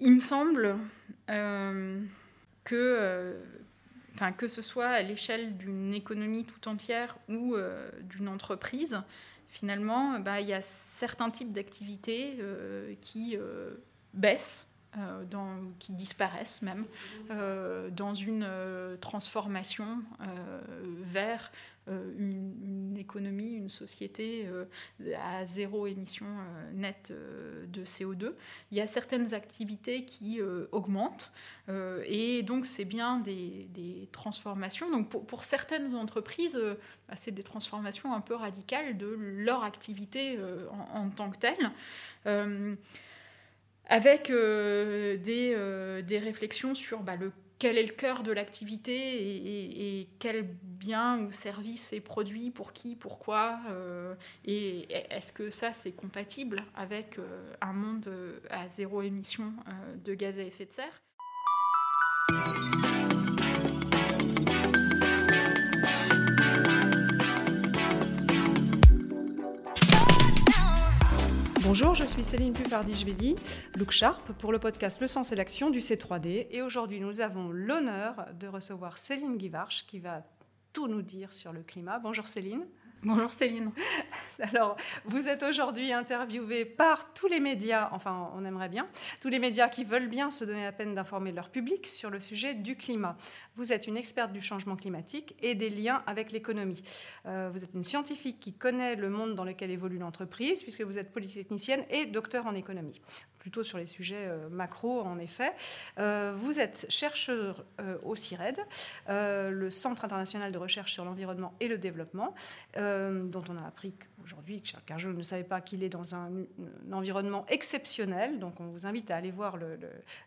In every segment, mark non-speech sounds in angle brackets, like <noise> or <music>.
il me semble que, enfin, que ce soit à l'échelle d'une économie tout entière ou d'une entreprise, finalement, bah, il y a certains types d'activités qui baissent euh, qui disparaissent même, euh, dans une euh, transformation vers une, économie, une société à zéro émission nette de CO2. Il y a certaines activités qui augmentent et donc c'est bien des, transformations. Donc pour, certaines entreprises, bah, c'est des transformations un peu radicales de leur activité en, tant que telle avec euh, des, euh, des, réflexions sur bah, le, quel est le cœur de l'activité et, quel bien ou service est produit, pour qui, pourquoi, euh, et est-ce que ça c'est compatible avec un monde à zéro émission de gaz à effet de serre? Bonjour, je suis Céline Pufardi-Jveli, Look Sharp, pour le podcast Le Sens et l'Action du C3D. Et aujourd'hui, nous avons l'honneur de recevoir Céline Guivarch qui va tout nous dire sur le climat. Bonjour Céline. Bonjour Céline. Alors, vous êtes aujourd'hui interviewée par tous les médias, enfin on aimerait bien, tous les médias qui veulent bien se donner la peine d'informer leur public sur le sujet du climat. Vous êtes une experte du changement climatique et des liens avec l'économie. Euh, vous êtes une scientifique qui connaît le monde dans lequel évolue l'entreprise, puisque vous êtes polytechnicienne et docteur en économie plutôt sur les sujets euh, macro, en effet. Euh, vous êtes chercheur euh, au CIRED, le Centre international de recherche sur l'environnement et le développement, dont on a appris aujourd'hui, car je ne savais pas qu'il est dans un, environnement exceptionnel. Donc, on vous invite à aller voir le,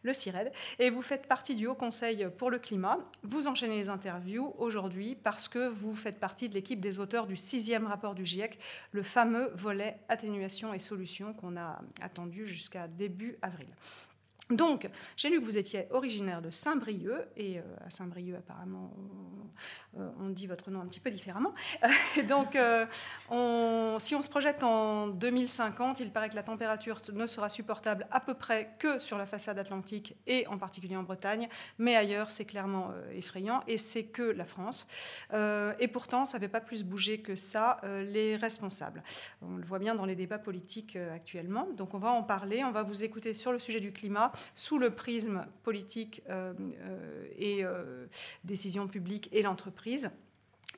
le, CIRED. Et vous faites partie du Haut Conseil pour le climat. Vous enchaînez les interviews aujourd'hui parce que vous faites partie de l'équipe des auteurs du sixième rapport du GIEC, le fameux volet atténuation et solutions qu'on a attendu jusqu'à début avril. Donc, j'ai lu que vous étiez originaire de Saint-Brieuc, et euh, à Saint-Brieuc, apparemment, euh, on dit votre nom un petit peu différemment. <laughs> donc, euh, si on se projette en 2050, il paraît que la température ne sera supportable à peu près que sur la façade atlantique et en particulier en Bretagne, mais ailleurs, c'est clairement effrayant et c'est que la France. et pourtant, ça ne fait pas plus bouger que ça les responsables. On le voit bien dans les débats politiques actuellement. Donc, on va en parler, on va vous écouter sur le sujet du climat sous le prisme politique et décision publique et l'entreprise.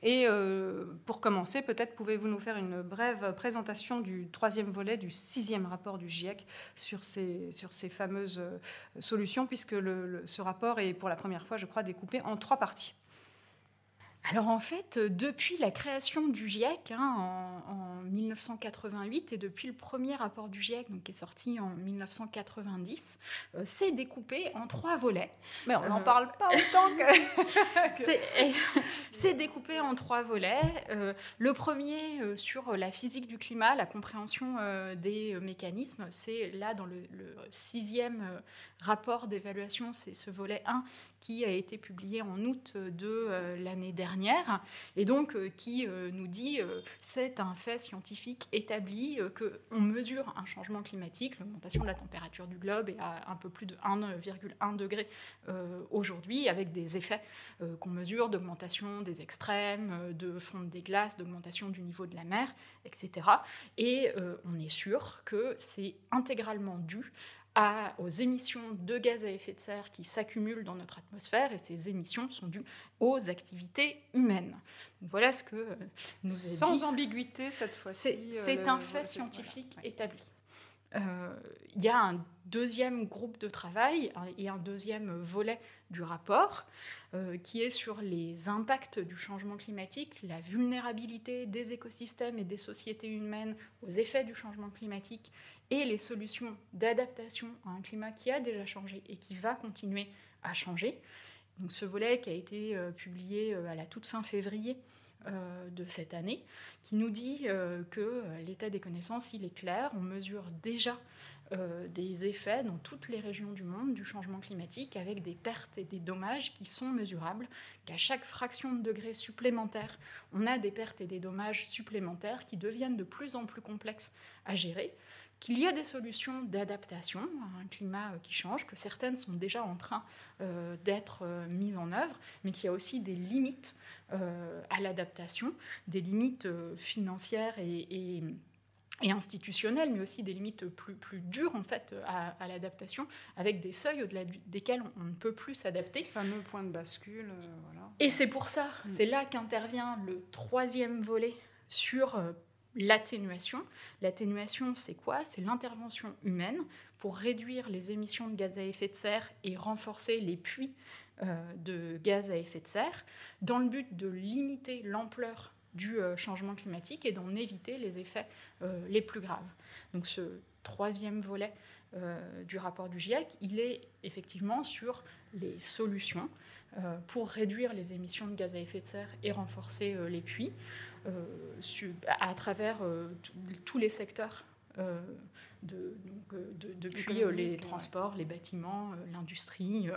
Et euh, pour commencer, peut-être pouvez-vous nous faire une brève présentation du troisième volet du sixième rapport du GIEC sur ces, sur ces fameuses euh, solutions, puisque ce rapport est pour la première fois, je crois, découpé en trois parties. Alors en fait, euh, depuis la création du GIEC hein, en, 1988 et depuis le premier rapport du GIEC donc, qui est sorti en 1990, euh, c'est découpé en trois volets. Mais on n'en euh, parle pas autant que... <laughs> c'est découpé en trois volets. le premier sur la physique du climat, la compréhension des mécanismes, c'est là dans le, le sixième rapport d'évaluation, c'est ce volet 1 qui a été publié en août de l'année dernière et donc euh, qui euh, nous dit euh, c'est un fait scientifique établi qu'on mesure un changement climatique, l'augmentation de la température du globe est à un peu plus de 1,1 degré aujourd'hui, avec des effets qu'on mesure d'augmentation des extrêmes, de fonte des glaces, d'augmentation du niveau de la mer, etc. Et on est sûr que c'est intégralement dû aux émissions de gaz à effet de serre qui s'accumulent dans notre atmosphère et ces émissions sont dues aux activités humaines. voilà ce que euh, nous Sans ambiguïté cette fois-ci. C'est euh, un fait scientifique établi. Euh, il y a un deuxième groupe de travail et un deuxième volet du rapport qui est sur les impacts du changement climatique, la vulnérabilité des écosystèmes et des sociétés humaines aux effets du changement climatique et les solutions d'adaptation à un climat qui a déjà changé et qui va continuer à changer. Donc ce volet qui a été euh, publié euh, à la toute fin février euh, de cette année, qui nous dit que l'état des connaissances, il est clair, on mesure déjà des effets dans toutes les régions du monde du changement climatique avec des pertes et des dommages qui sont mesurables, qu'à chaque fraction de degré supplémentaire, on a des pertes et des dommages supplémentaires qui deviennent de plus en plus complexes à gérer qu'il y a des solutions d'adaptation à un climat qui change, que certaines sont déjà en train d'être mises en œuvre, mais qu'il y a aussi des limites à l'adaptation, des limites financières et et institutionnelles, mais aussi des limites plus, plus dures en fait à, l'adaptation, avec des seuils au-delà desquels on, ne peut plus s'adapter. Fameux point de bascule. Euh, voilà. Et c'est pour ça, mm. c'est là qu'intervient le troisième volet sur euh, l'atténuation. L'atténuation, c'est quoi? C'est l'intervention humaine pour réduire les émissions de gaz à effet de serre et renforcer les puits euh, de gaz à effet de serre, dans le but de limiter l'ampleur du euh, changement climatique et d'en éviter les effets euh, les plus graves. Donc ce troisième volet du rapport du GIEC, il est effectivement sur les solutions pour réduire les émissions de gaz à effet de serre et renforcer les puits à travers tous les secteurs de, euh, depuis euh, les transports, les bâtiments, euh, l'industrie,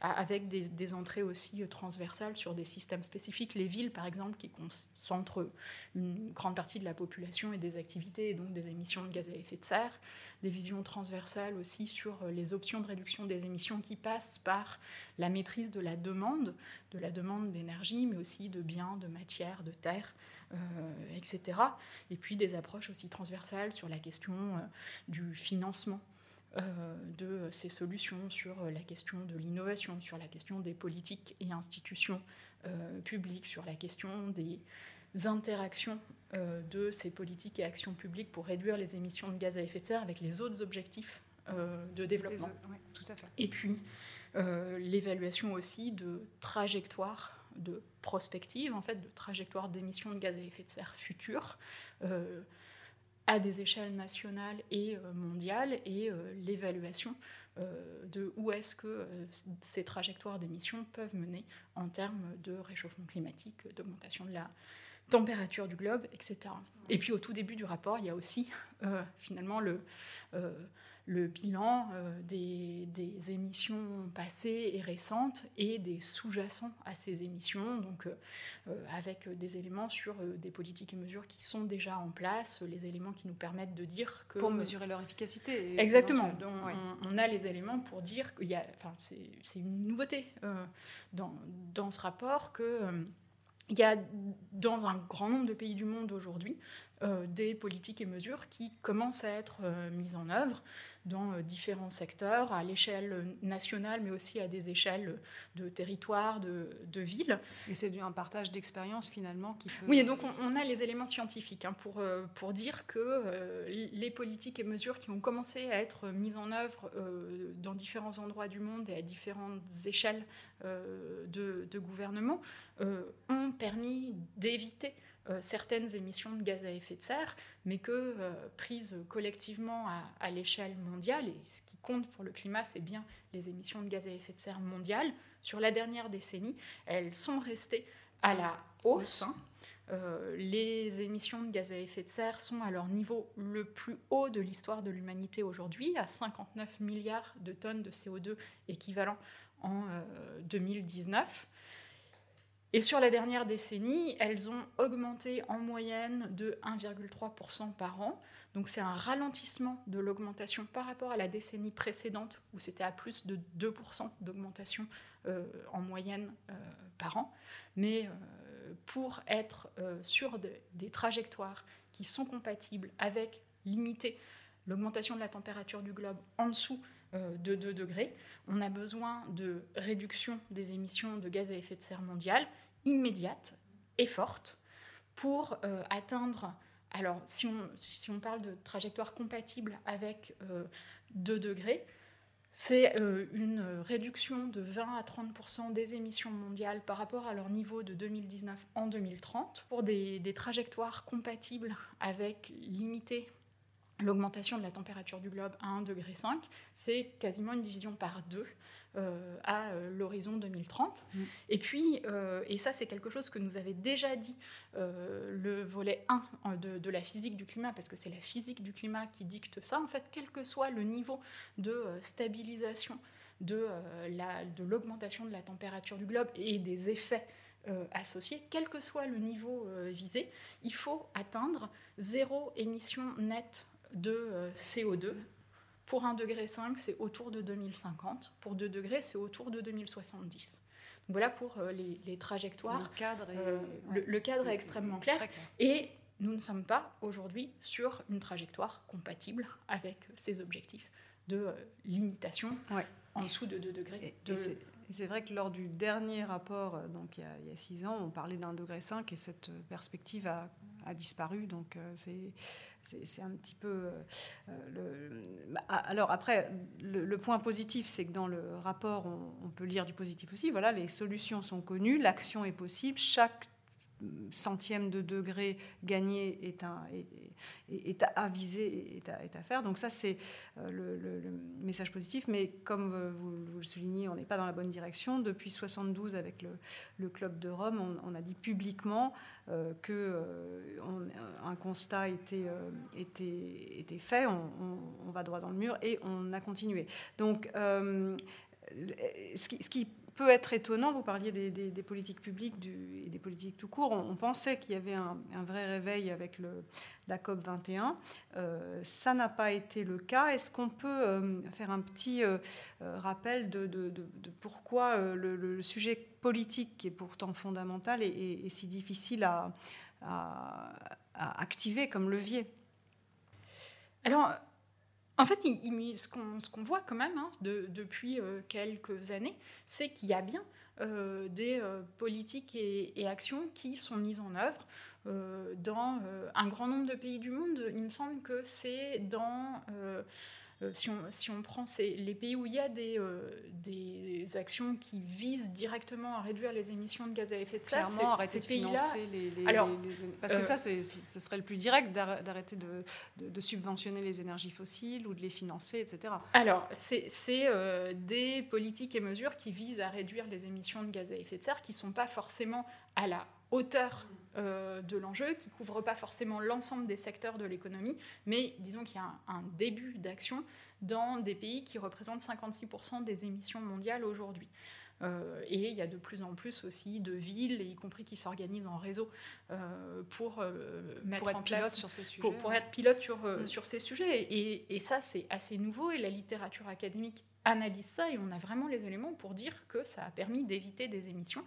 avec des, entrées aussi transversales sur des systèmes spécifiques. Les villes, par exemple, qui concentrent une grande partie de la population et des activités, et donc des émissions de gaz à effet de serre. Des visions transversales aussi sur les options de réduction des émissions qui passent par la maîtrise de la demande, de la demande d'énergie, mais aussi de biens, de matières, de terres. Euh, etc. Et puis des approches aussi transversales sur la question euh, du financement. Euh, de ces solutions sur la question de l'innovation, sur la question des politiques et institutions publiques, sur la question des interactions de ces politiques et actions publiques pour réduire les émissions de gaz à effet de serre avec les autres objectifs de développement. tout à fait. Et puis l'évaluation aussi de trajectoires de prospective, en fait, de trajectoire d'émissions de gaz à effet de serre futures euh, à des échelles nationales et euh, mondiales, et euh, l'évaluation de où est-ce que ces trajectoires d'émissions peuvent mener en termes de réchauffement climatique, d'augmentation de la température du globe, etc. Et puis au tout début du rapport, il y a aussi finalement le le bilan euh, des, émissions passées et récentes et des sous-jacents à ces émissions, donc euh, euh, avec des éléments sur des politiques et mesures qui sont déjà en place, les éléments qui nous permettent de dire que... Pour mesurer leur efficacité. Exactement. Donc, on, a les éléments pour dire qu'il y a... Enfin, c'est une nouveauté dans, dans, ce rapport que il y a dans un grand nombre de pays du monde aujourd'hui euh, des politiques et mesures qui commencent à être euh, mises en œuvre dans euh, différents secteurs, à l'échelle nationale, mais aussi à des échelles de territoires, de, de villes. Et c'est un partage d'expérience finalement qui peut... Oui, et donc on, a les éléments scientifiques hein, pour, pour dire que les politiques et mesures qui ont commencé à être mises en œuvre dans différents endroits du monde et à différentes échelles de, de gouvernement ont permis d'éviter euh, certaines émissions de gaz à effet de serre, mais que euh, prises collectivement à, l'échelle mondiale, et ce qui compte pour le climat, c'est bien les émissions de gaz à effet de serre mondiales, sur la dernière décennie, elles sont restées à la hausse. Hein. Euh, les émissions de gaz à effet de serre sont à leur niveau le plus haut de l'histoire de l'humanité aujourd'hui, à 59 milliards de tonnes de CO2 équivalent en 2019. Et sur la dernière décennie, elles ont augmenté en moyenne de 1,3% par an. Donc c'est un ralentissement de l'augmentation par rapport à la décennie précédente où c'était à plus de 2% d'augmentation euh, en moyenne euh, par an. Mais euh, pour être sur des trajectoires qui sont compatibles avec limiter l'augmentation de la température du globe en dessous de 2 degrés, on a besoin de réduction des émissions de gaz à effet de serre mondiale immédiate et forte pour euh, atteindre, alors si on, parle de trajectoire compatible avec 2 euh, degrés, c'est une réduction de 20 à 30 des émissions mondiales par rapport à leur niveau de 2019 en 2030. Pour des, des trajectoires compatibles avec limiter l'augmentation de la température du globe à 1,5 degré, c'est quasiment une division par deux euh, à euh, l'horizon 2030. Mm. Et puis, euh, et ça c'est quelque chose que nous avait déjà dit le volet 1 de, la physique du climat, parce que c'est la physique du climat qui dicte ça, en fait, quel que soit le niveau de stabilisation de l'augmentation de, de la température du globe et des effets associés, quel que soit le niveau visé, il faut atteindre zéro émission nette de CO2. Pour 1,5 degré, c'est autour de 2050. Pour 2 degrés, c'est autour de 2070. voilà pour les, trajectoires. Le cadre est, le, cadre est extrêmement clair. Et nous ne sommes pas aujourd'hui sur une trajectoire compatible avec ces objectifs de limitation en dessous de 2 degrés. c'est vrai que lors du dernier rapport, donc il y a, 6 ans, on parlait d'un degré 5 et cette perspective a, a disparu. Donc c'est c'est un petit peu euh, le... Bah, alors après, le, point positif, c'est que dans le rapport, on, on, peut lire du positif aussi. Voilà, les solutions sont connues, l'action est possible, chaque centième de degré gagné est, un, est, à viser, est à, est faire. Donc ça, c'est euh, le, message positif. Mais comme vous, le soulignez, on n'est pas dans la bonne direction. Depuis 72, avec le, Club de Rome, on, a dit publiquement euh, que euh, un constat était, fait, on, va droit dans le mur, et on a continué. Donc, ce qui peut être étonnant. Vous parliez des, politiques publiques et des politiques tout court. On, pensait qu'il y avait un, vrai réveil avec le, la COP 21. Euh, ça n'a pas été le cas. Est-ce qu'on peut euh, faire un petit euh, rappel de, pourquoi le, sujet politique, qui est pourtant fondamental, est, si difficile à, à activer comme levier? Alors, en fait, ce qu'on voit quand même hein, depuis euh, quelques années, c'est qu'il y a bien euh, des euh, politiques et, actions qui sont mises en œuvre dans un grand nombre de pays du monde. Il me semble que c'est dans si, on, si, on, prend les pays où il y a des, euh, des, actions qui visent directement à réduire les émissions de gaz à effet de serre, Clairement, arrêter de financer les, les, Alors, Parce que euh, ça, ce serait le plus direct d'arrêter de, de, subventionner les énergies fossiles ou de les financer, etc. Alors, c'est des politiques et mesures qui visent à réduire les émissions de gaz à effet de serre qui ne sont pas forcément à la hauteur euh, de l'enjeu, qui ne couvre pas forcément l'ensemble des secteurs de l'économie, mais disons qu'il y a un, début d'action dans des pays qui représentent 56% des émissions mondiales aujourd'hui. Euh, et il y a de plus en plus aussi de villes, y compris qui s'organisent en réseau euh, pour mettre en place sur ces sujets, pour, être pilote sur, sur ces sujets. Et, et ça, c'est assez nouveau et la littérature académique analyse ça et on a vraiment les éléments pour dire que ça a permis d'éviter des émissions.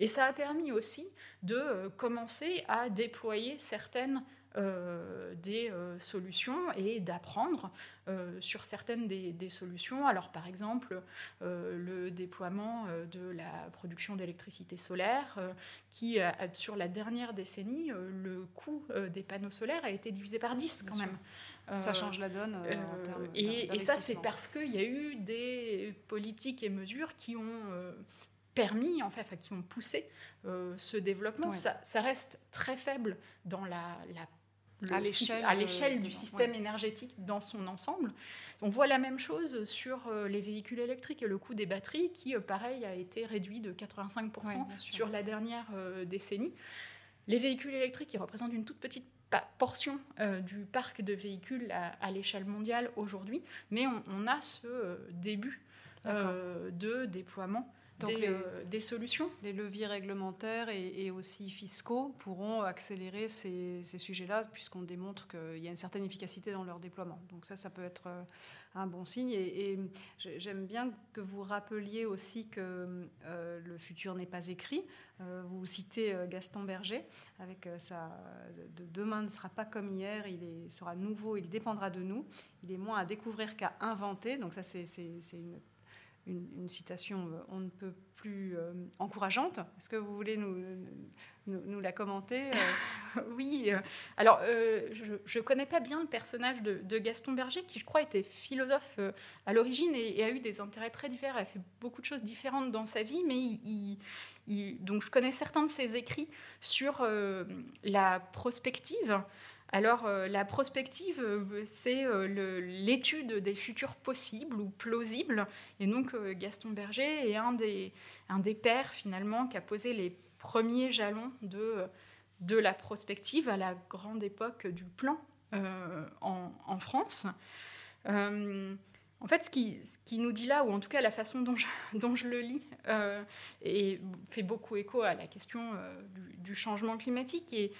Et ça a permis aussi de euh, commencer à déployer certaines euh, des euh, solutions et d'apprendre sur certaines des, solutions. Alors par exemple, le déploiement de la production d'électricité solaire, qui sur la dernière décennie, le coût des panneaux solaires a été divisé par 10 quand même. Ça change la donne en termes Et, et ça, c'est parce qu'il y a eu des politiques et mesures qui ont permis, en fait, qui ont poussé euh, ce développement. Ça, reste très faible dans la, la à l'échelle euh, du système énergétique dans son ensemble. On voit la même chose sur euh, les véhicules électriques et le coût des batteries qui, pareil, a été réduit de 85% sur la dernière décennie. Les véhicules électriques, ils représentent une toute petite portion du parc de véhicules à, l'échelle mondiale aujourd'hui, mais on, a ce début de déploiement euh, des, solutions. Les leviers réglementaires et, aussi fiscaux pourront accélérer ces, ces puisqu'on démontre qu'il y a une certaine efficacité dans leur déploiement. Donc ça, ça peut être euh, un bon signe. Et, j'aime bien que vous rappeliez aussi que euh, le futur n'est pas écrit. vous citez Gaston Berger avec. De, demain ne sera pas comme hier, il est, sera nouveau, il dépendra de nous. Il est moins à découvrir qu'à inventer. Donc ça, c'est une une, citation euh, on ne peut plus euh, encourageante. Est-ce que vous voulez nous, la commenter euh <laughs> Oui. alors, je ne connais pas bien le personnage de, Gaston Berger, qui je crois était philosophe à l'origine et, a eu des intérêts très différents. Il a fait beaucoup de choses différentes dans sa vie, mais il, donc je connais certains de ses écrits sur la prospective. Alors, euh, la prospective, euh, c'est euh, l'étude des futurs possibles ou plausibles. Et donc, Gaston Berger est un des, pères, finalement, qui a posé les premiers jalons de la prospective à la grande époque du plan en, France. En fait, ce qui, nous dit là, ou en tout cas la façon dont je, <laughs> le lis, euh, fait beaucoup écho à la question euh, du, changement climatique. Et,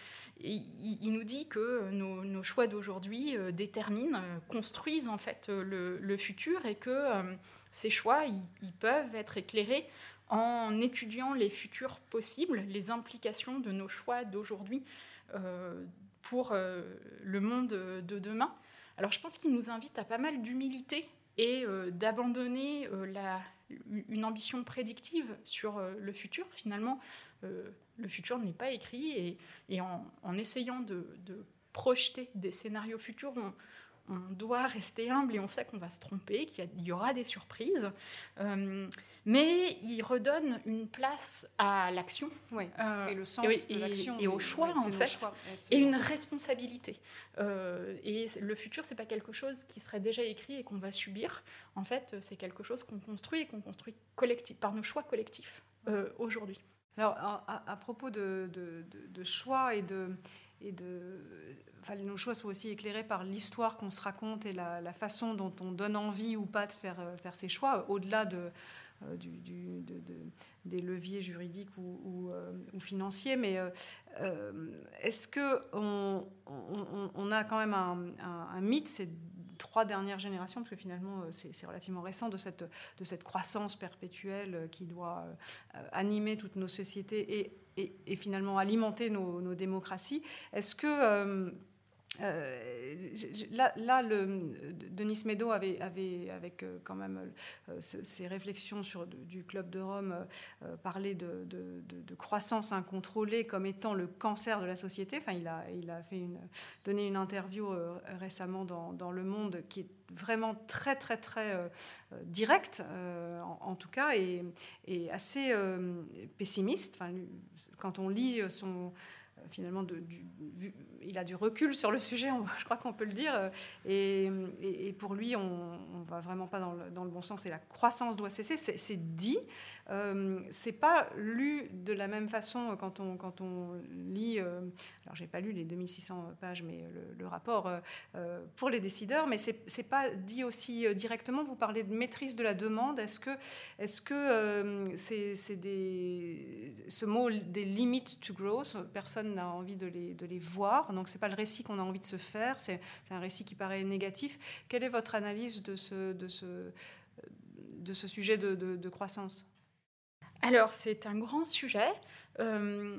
il, nous dit que nos, choix d'aujourd'hui euh, déterminent, construisent en fait le, le futur, et que ces choix, peuvent être éclairés en étudiant les futurs possibles, les implications de nos choix d'aujourd'hui pour le monde de demain. Alors je pense qu'il nous invite à pas mal d'humilité et euh, d'abandonner euh, une ambition prédictive sur euh, le futur. Finalement, le futur n'est pas écrit et, en, essayant de, projeter des scénarios futurs, on doit rester humble et on sait qu'on va se tromper, qu'il y, aura des surprises. Euh, mais il redonne une place à l'action. Euh, et le sens de l'action. Et, au choix, en fait. et une responsabilité. Euh, et le futur, c'est pas quelque chose qui serait déjà écrit et qu'on va subir. En fait, c'est quelque chose qu'on construit et qu'on construit collectif, par nos choix collectifs aujourd'hui. Alors, à, propos de, de, choix et de, et de nos choix sont aussi éclairés par l'histoire qu'on se raconte et la, façon dont on donne envie ou pas de faire, euh, faire ses choix, au-delà de, euh, des leviers juridiques ou, euh, financiers. Mais est-ce qu'on on, a quand même un, mythe, c'est trois dernières générations, parce que finalement c'est relativement récent, de cette, de cette croissance perpétuelle qui doit animer toutes nos sociétés et, et, finalement alimenter nos, nos démocraties. Est-ce que là, là, Denis Meadow avait, avec euh, quand même euh, ses réflexions sur du Club de Rome, parlé de, croissance incontrôlée comme étant le cancer de la société. Enfin, il a, fait une, donné une interview récemment dans, Le Monde qui est vraiment très, très, très directe, en, tout cas, et, et assez pessimiste. Enfin, quand on lit son finalement, il a du recul sur le sujet, <laughs> je crois qu'on peut le dire. Et, pour lui, on ne va vraiment pas dans le, bon sens et la croissance doit cesser. C'est dit. Euh, c'est pas lu de la même façon quand on, lit. Euh, alors, j'ai pas lu les 2600 pages, mais le, rapport euh, pour les décideurs, mais c'est pas dit aussi directement. Vous parlez de maîtrise de la demande. Est-ce que, est-ce que c'est des, ce mot des limites to growth, personne n'a envie de les, voir. Donc, c'est pas le récit qu'on a envie de se faire. C'est un récit qui paraît négatif. Quelle est votre analyse de ce, ce, ce sujet de, croissance? Alors, c'est un grand sujet. Euh,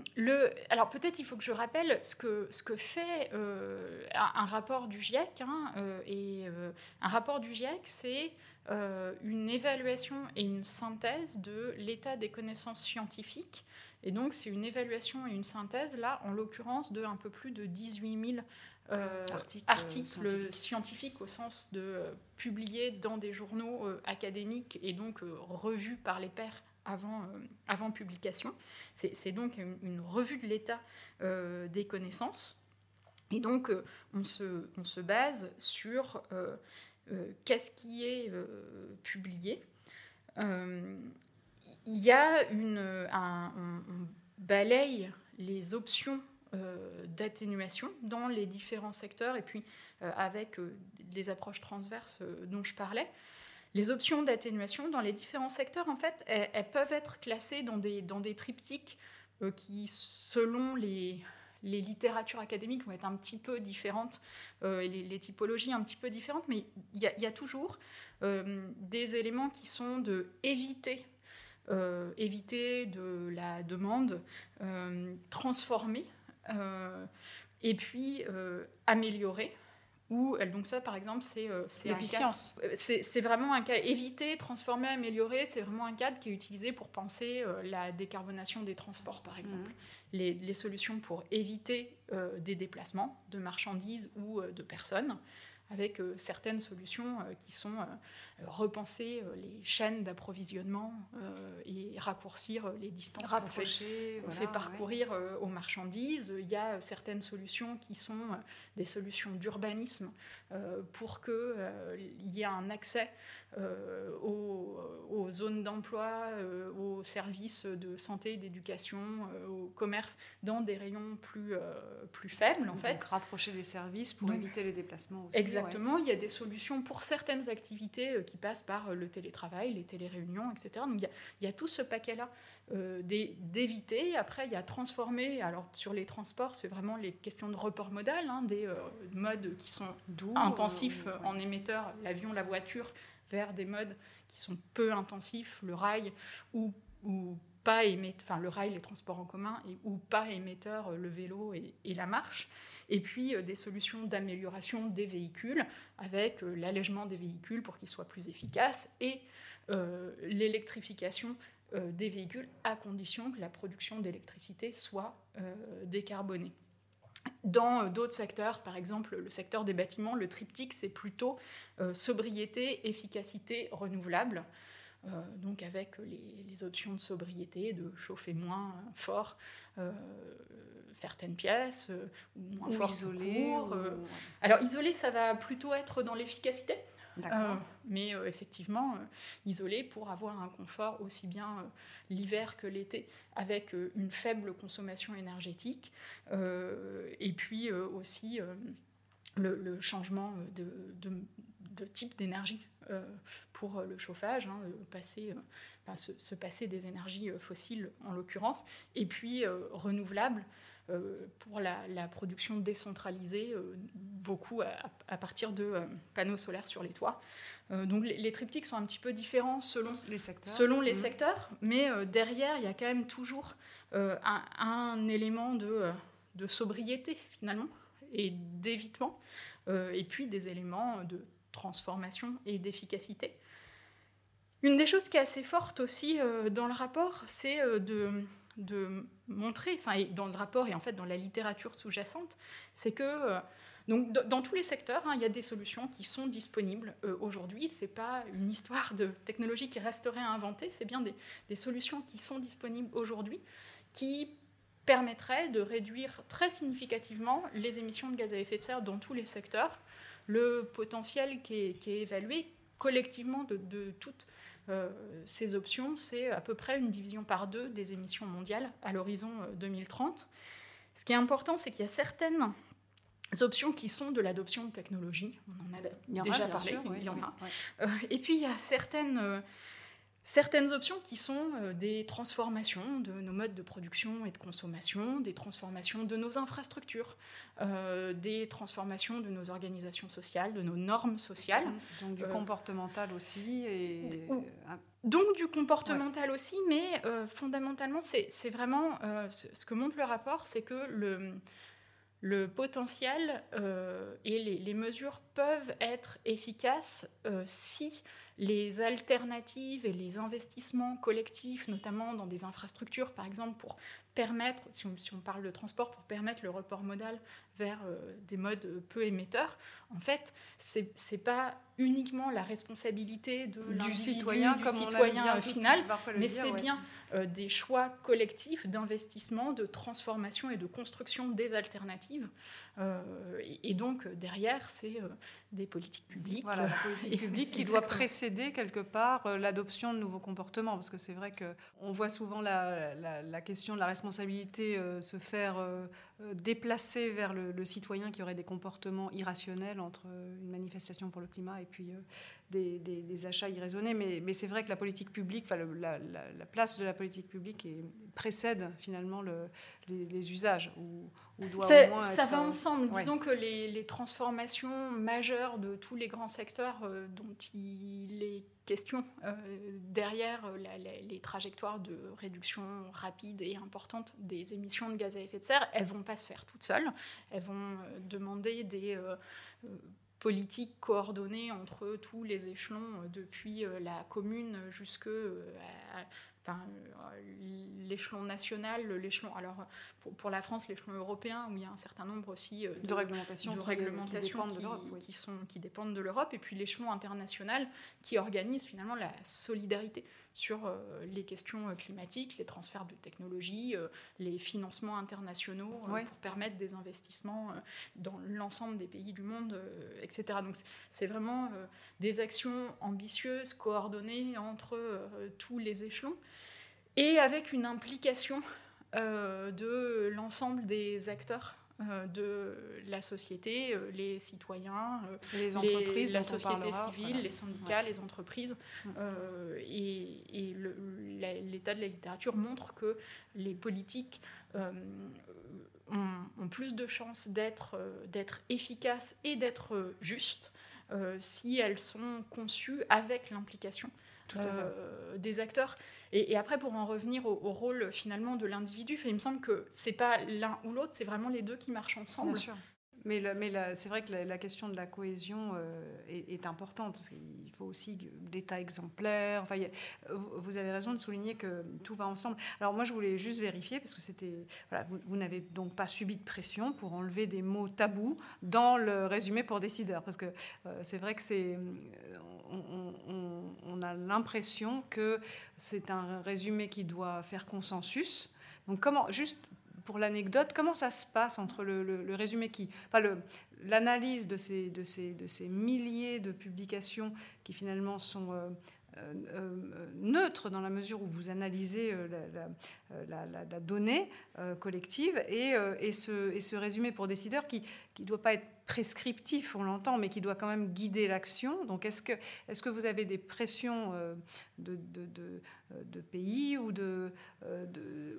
alors, peut-être il faut que je rappelle ce que, ce que fait euh, un, rapport du GIEC. Hein, euh, et un rapport du GIEC, c'est une évaluation et une synthèse de l'état des connaissances scientifiques. Et donc, c'est une évaluation et une synthèse, là, en l'occurrence, de un peu plus de 18 000 articles, scientifiques. au sens de publiés dans des journaux académiques et donc revus par les pairs avant, euh, avant publication. C'est donc une, revue de l'état euh, des connaissances. Et donc, euh, on, se, on, se, base sur qu'est-ce qui est publié. Il y a une, un, on, balaye les options d'atténuation dans les différents secteurs et puis avec les approches transverses dont je parlais. Les options d'atténuation dans les différents secteurs, en fait, elles, peuvent être classées dans des, dans des triptyques euh, qui, selon les, les littératures académiques, vont être un petit peu différentes, euh, les, typologies un petit peu différentes, mais il y, a toujours euh, des éléments qui sont de éviter, éviter de la demande, transformer, et puis améliorer. Ou donc ça par exemple c'est euh, l'efficience. Euh, c'est vraiment un cas. Éviter transformer améliorer c'est vraiment un cadre qui est utilisé pour penser euh, la décarbonation des transports par exemple. Mmh. les, les, solutions pour éviter des déplacements de marchandises ou de personnes avec euh, certaines solutions euh, qui sont euh, repenser les chaînes d'approvisionnement et raccourcir les distances qu'on fait, fait, parcourir aux marchandises. Il y a certaines solutions qui sont des solutions d'urbanisme pour qu'il y ait un accès aux, aux zones d'emploi, aux services de santé, d'éducation, au commerce, dans des rayons plus, plus faibles, en fait. rapprocher les services pour éviter les déplacements aussi. Exactement. Il y a des solutions pour certaines activités qui passent par le télétravail, les téléréunions, etc. Donc il y a, il y a tout ce paquet-là d'éviter. Après, il y a transformer. Alors sur les transports, c'est vraiment les questions de report modal, hein, des modes qui sont doux, intensifs en émetteurs, l'avion, la voiture, vers des modes qui sont peu intensifs, le rail ou, ou pas enfin le rail, les transports en commun, ou pas émetteur, le vélo et, la marche. Et puis euh, des solutions d'amélioration des véhicules avec euh, l'allègement des véhicules pour qu'ils soient plus efficaces et euh, l'électrification des véhicules à condition que la production d'électricité soit décarbonée. Dans euh, d'autres secteurs, par exemple le secteur des bâtiments, le triptyque, c'est plutôt euh, sobriété, efficacité, renouvelable. Euh, donc avec les, options de sobriété, de chauffer moins fort certaines pièces, ou moins fort isolé. Alors isolé, ça va plutôt être dans l'efficacité. Euh, mais euh, effectivement, euh, isolé pour avoir un confort aussi bien l'hiver que l'été, avec une faible consommation énergétique, et puis aussi le, changement de, type d'énergie pour le chauffage, hein, passer, se, passer des énergies fossiles en l'occurrence, et puis renouvelables euh, pour la, production décentralisée, euh, beaucoup à, partir de euh, panneaux solaires sur les toits. donc les, triptyques sont un petit peu différents selon les secteurs, selon les mmh. secteurs mais derrière, il y a quand même toujours un, élément de, de, sobriété finalement et d'évitement, et puis des éléments de transformation et d'efficacité. Une des choses qui est assez forte aussi dans le rapport, c'est de de montrer, enfin, dans le rapport et en fait dans la littérature sous-jacente, c'est que euh, donc, dans tous les secteurs, hein, il y a des solutions qui sont disponibles euh, aujourd'hui. Ce n'est pas une histoire de technologie qui resterait à inventer, c'est bien des, des, solutions qui sont disponibles aujourd'hui qui permettraient de réduire très significativement les émissions de gaz à effet de serre dans tous les secteurs. Le potentiel qui est, qui est évalué collectivement de, de toutes euh, ces options, c'est à peu près une division par deux des émissions mondiales à l'horizon 2030. Euh, Ce qui est important, c'est qu'il y a certaines options qui sont de l'adoption de technologies. On en a déjà parlé, il y en a. Euh, et puis il y a certaines certaines options qui sont euh, des transformations de nos modes de production et de consommation, des transformations de nos infrastructures, euh, des transformations de nos organisations sociales, de nos normes sociales. Donc du euh, comportemental aussi. Et... Donc du comportemental aussi, mais fondamentalement, c'est vraiment ce que montre le rapport, c'est que le, le potentiel et les, les, mesures peuvent être efficaces si les alternatives et les investissements collectifs, notamment dans des infrastructures, par exemple, pour permettre, si on, parle de transport, pour permettre le report modal vers euh, des modes peu émetteurs, en fait, c'est n'est pas uniquement la responsabilité de du citoyen, du citoyen final, mais c'est bien euh, des choix collectifs d'investissement, de transformation et de construction des alternatives. Euh, et, donc, derrière, c'est des politiques publiques. Voilà, la politique <laughs> publique qui doit précéder quelque part l'adoption de nouveaux comportements, parce que c'est vrai qu'on voit souvent la, la, la, question de la responsabilité se faire euh, déplacer vers le, citoyen qui aurait des comportements irrationnels entre une manifestation pour le climat et puis euh, des, achats irraisonnés. Mais, mais c'est vrai que la politique publique, enfin, la, place de la politique publique précède finalement les, usages. Ou, ça va ensemble. Disons que les, transformations majeures de tous les grands secteurs euh, dont il est question euh, derrière euh, les trajectoires de réduction rapide et importante des émissions de gaz à effet de serre, elles vont pas se faire toutes seules. Elles vont demander des politique coordonnée entre tous les échelons, euh, depuis euh, la commune jusqu'à enfin, l'échelon national, l'échelon, alors pour, la France, l'échelon européen, où il y a un certain nombre aussi de, de réglementations, qui, réglementations qui, dépendent qui, sont, qui dépendent de l'Europe, et puis l'échelon international qui organise finalement la solidarité sur euh, les questions euh, climatiques, les transferts de technologies, euh, les financements internationaux pour permettre des investissements dans l'ensemble des pays du monde, etc. Donc c'est vraiment des actions ambitieuses, coordonnées entre tous les échelons et avec une implication de l'ensemble des acteurs de la société, euh, les citoyens, euh, les entreprises, la société civile, les syndicats, les entreprises. et, l'état de la littérature montre que les politiques ont, plus de chances d'être efficaces et d'être justes si elles sont conçues avec l'implication des acteurs. Et, après, pour en revenir au, rôle finalement de l'individu, il me semble que c'est pas l'un ou l'autre, c'est vraiment les deux qui marchent ensemble. Bien sûr. Mais, c'est vrai que la, question de la cohésion euh, est, importante. Parce il faut aussi l'État exemplaire. Enfin, vous avez raison de souligner que tout va ensemble. Alors moi, je voulais juste vérifier, parce que c'était... Vous, n'avez donc pas subi de pression pour enlever des mots tabous dans le résumé pour décideurs. Parce que euh, c'est vrai que c'est on, a l'impression que c'est un résumé qui doit faire consensus. Donc comment, juste pour l'anecdote, comment ça se passe entre le, résumé qui, enfin l'analyse de ces, milliers de publications qui finalement sont euh, euh, euh, neutres dans la mesure où vous analysez la, donnée collective et ce résumé pour décideurs qui ne doit pas être prescriptif, on l'entend, mais qui doit quand même guider l'action. Donc, est-ce que, est que vous avez des pressions euh, de, de, de, pays ou, de, euh,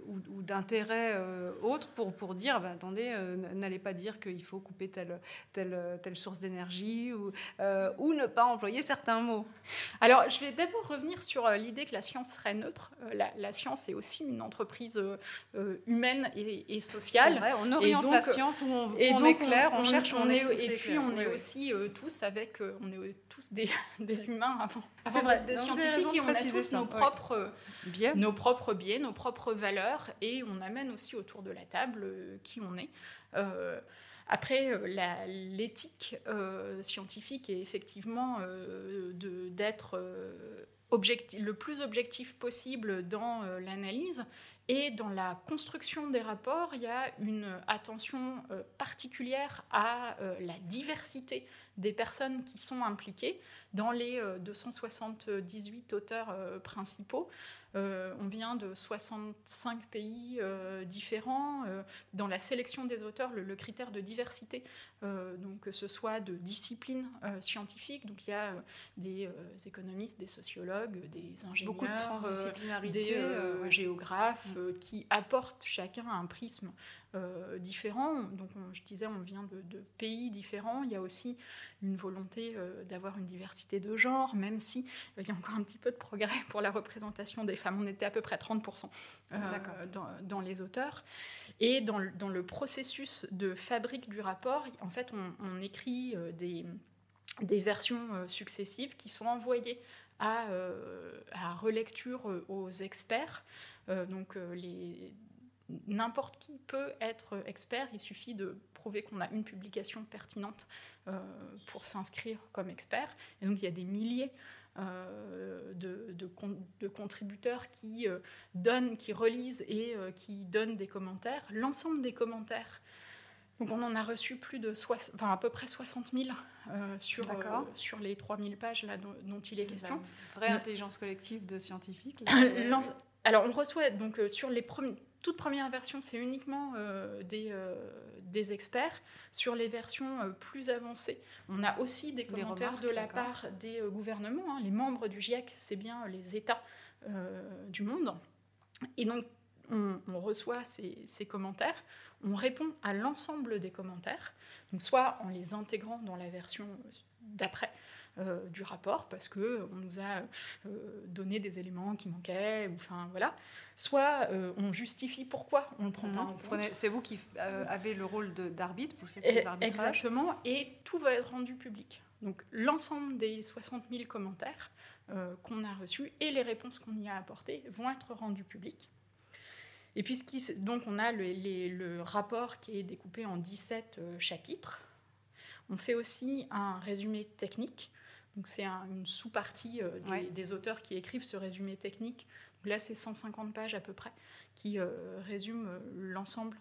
ou, d'intérêts euh, autres pour, pour dire, ben, attendez, n'allez pas dire qu'il faut couper telle, telle, telle source d'énergie ou, ou ne pas employer certains mots? Alors, je vais d'abord revenir sur l'idée que la science serait neutre. La, science est aussi une entreprise humaine et, sociale. Vrai, on oriente la science où on, et on est clair, on, cherche, on, est et puis on est aussi euh, tous avec, euh, on est tous des, <laughs> des humains avant, avant vrai. des scientifiques et on a tous nos propres biais. nos propres biais, nos propres valeurs et on amène aussi autour de la table euh, qui on est. Après, l'éthique scientifique est effectivement d'être le plus objectif possible dans l'analyse et dans la construction des rapports, il y a une attention euh, particulière à euh, la diversité des personnes qui sont impliquées dans les 278 euh, auteurs principaux. Euh, on vient de 65 pays euh, différents. Euh, dans la sélection des auteurs, le, critère de diversité, donc que ce soit de disciplines scientifiques, donc il y a des économistes, des sociologues, des ingénieurs, Beaucoup des géographes qui apportent chacun un prisme euh, différents. Donc, je disais, on vient de, pays différents. Il y a aussi une volonté euh, d'avoir une diversité de genre, même si euh, il y a encore un petit peu de progrès <laughs> pour la représentation des femmes. On était à peu près 30% dans, dans, les auteurs. Et dans, dans, le processus de fabrique du rapport, en fait, on, écrit des, des versions successives qui sont envoyées à, à relecture aux experts. donc, les n'importe qui peut être expert, il suffit de prouver qu'on a une publication pertinente euh, pour s'inscrire comme expert. Et donc il y a des milliers euh, de, de, contributeurs qui euh, donnent, qui relisent et qui donnent des commentaires. L'ensemble des commentaires, donc on en a reçu plus de enfin, à peu près 60 000 sur, sur les 3000 pages là, dont, il est, question. vraie intelligence collective de scientifiques. <laughs> Alors on reçoit donc sur les premiers toute première version, c'est uniquement euh, des, euh, des, experts. Sur les versions euh, plus avancées, on a aussi des commentaires de la part des gouvernements. Hein. Les membres du GIEC, c'est bien les États du monde. Et donc, on, on reçoit ces, ces, commentaires, on répond à l'ensemble des commentaires, donc soit en les intégrant dans la version d'après, euh, du rapport parce que on nous a euh, donné des éléments qui manquaient, ou enfin voilà. Soit euh, on justifie pourquoi on ne prend pas en compte. C'est vous qui avez le rôle d'arbitre, vous faites ces arbitrages. Exactement, et tout va être rendu public. Donc l'ensemble des 60 000 commentaires qu'on a reçues et les réponses qu'on y a apportées vont être rendues publiques. Et puis, donc, on a le, rapport qui est découpé en 17 chapitres. On fait aussi un résumé technique. Donc, c'est une sous-partie des, des, auteurs qui écrivent ce résumé technique. là, c'est 150 pages à peu près qui résument l'ensemble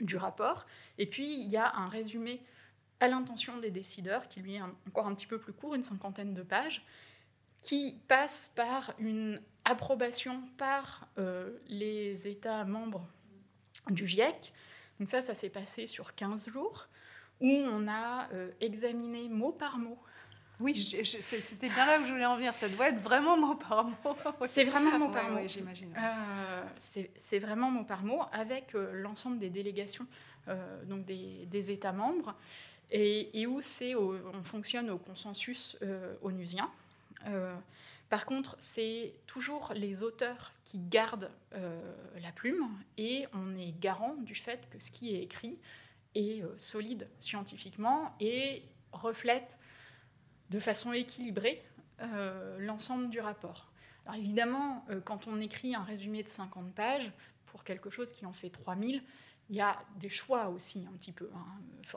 du rapport. Et puis, il y a un résumé à l'intention des décideurs, qui lui est encore un petit peu plus court, une cinquantaine de pages, qui passe par une approbation par euh, les États membres du GIEC. Donc ça, ça s'est passé sur 15 jours, où on a euh, examiné mot par mot oui, c'était bien là où je voulais en venir. Ça doit être vraiment mot par mot. <laughs> C'est vraiment mot par mot. j'imagine. Euh, c'est vraiment mot par mot avec l'ensemble des délégations donc des, des, États membres et, où c'est on fonctionne au consensus euh, onusien. Euh, par contre, c'est toujours les auteurs qui gardent euh, la plume et on est garant du fait que ce qui est écrit est solide scientifiquement et reflète de façon équilibrée l'ensemble du rapport. Alors évidemment, quand on écrit un résumé de 50 pages pour quelque chose qui en fait 3000, il y a des choix aussi un petit peu. Hein.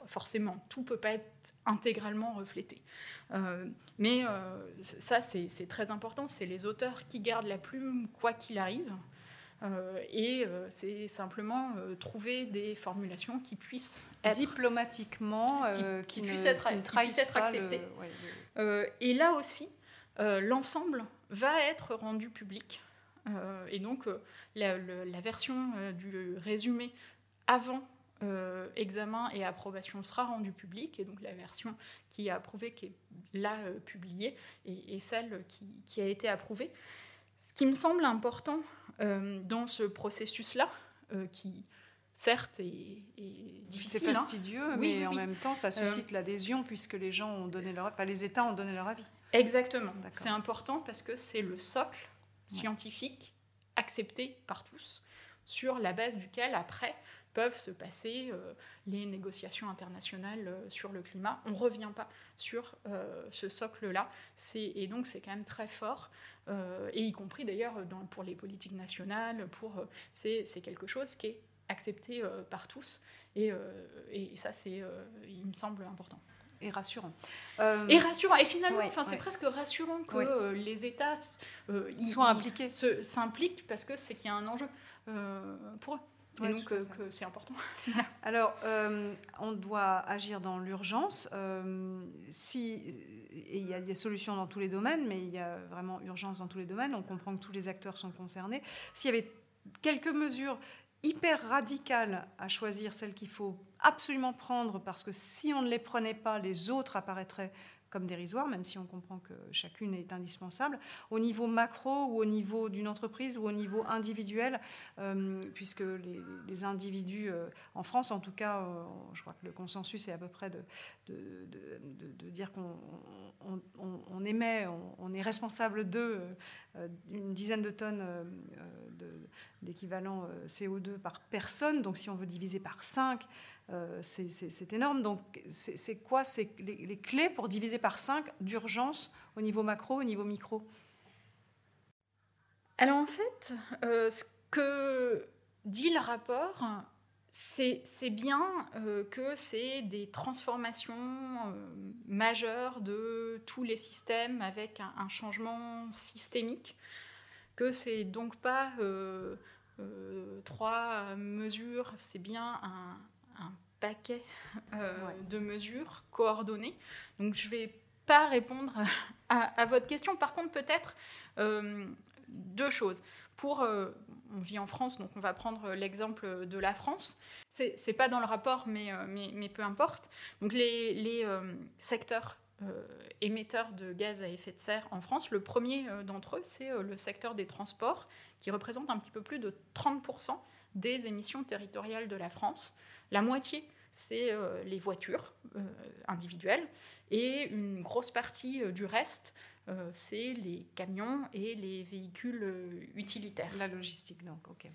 Forcément, tout ne peut pas être intégralement reflété. Euh, mais euh, ça, c'est très important. C'est les auteurs qui gardent la plume quoi qu'il arrive. Euh, et c'est simplement trouver des formulations qui puissent être diplomatiquement, qui, puissent être, acceptées. et là aussi, l'ensemble va être rendu public. et donc, la, la version du résumé avant euh, examen et approbation sera rendue publique, et donc la version qui est approuvée, qui est là euh, publiée, et, celle qui, a été approuvée. Ce qui me semble important euh, dans ce processus-là, qui certes est, difficile. C'est hein. fastidieux, mais en même temps, ça suscite l'adhésion puisque les gens ont donné leur, enfin, les États ont donné leur avis. Exactement. C'est important parce que c'est le socle scientifique accepté par tous, sur la base duquel après peuvent se passer euh, les négociations internationales euh, sur le climat. On ne revient pas sur euh, ce socle-là. Et donc, c'est quand même très fort, et y compris d'ailleurs pour les politiques nationales, pour, c'est, quelque chose qui est accepté par tous. Et, et ça, c'est, il me semble important et rassurant. Et rassurant. Et finalement, enfin, c'est presque rassurant que les États ils soient impliqués. s'impliquent parce que c'est qu'il y a un enjeu pour eux et donc que, c'est important. <laughs> Alors, euh, on doit agir dans l'urgence. Euh, si, il y a des solutions dans tous les domaines, mais il y a vraiment urgence dans tous les domaines. On comprend que tous les acteurs sont concernés. S'il y avait quelques mesures hyper radicales à choisir, celles qu'il faut absolument prendre, parce que si on ne les prenait pas, les autres apparaîtraient comme dérisoire, même si on comprend que chacune est indispensable, au niveau macro ou au niveau d'une entreprise ou au niveau individuel, euh, puisque les, individus, euh, en France en tout cas, euh, je crois que le consensus est à peu près de, dire qu'on on, émet, on, est responsable de une dizaine de tonnes d'équivalent CO2 par personne, donc si on veut diviser par 5, euh, c'est énorme. Donc, c'est quoi? C'est les, clés pour diviser par 5 d'urgence au niveau macro, au niveau micro Alors, en fait, euh, ce que dit le rapport, c'est bien euh, que c'est des transformations majeures de tous les systèmes avec un, changement systémique, que c'est donc pas trois mesures, c'est bien un, un paquet euh, de mesures coordonnées. Donc je ne vais pas répondre <laughs> à, votre question. Par contre, peut-être euh, deux choses. Pour, euh, on vit en France, donc on va prendre l'exemple de la France. C'est n'est pas dans le rapport, mais, mais, mais, peu importe. Donc les, les secteurs émetteurs de gaz à effet de serre en France, le premier d'entre eux, c'est le secteur des transports, qui représente un petit peu plus de 30% des émissions territoriales de la France. La moitié, c'est euh, les voitures euh, individuelles et une grosse partie euh, du reste, c'est les camions et les véhicules utilitaires. La logistique, donc, ok.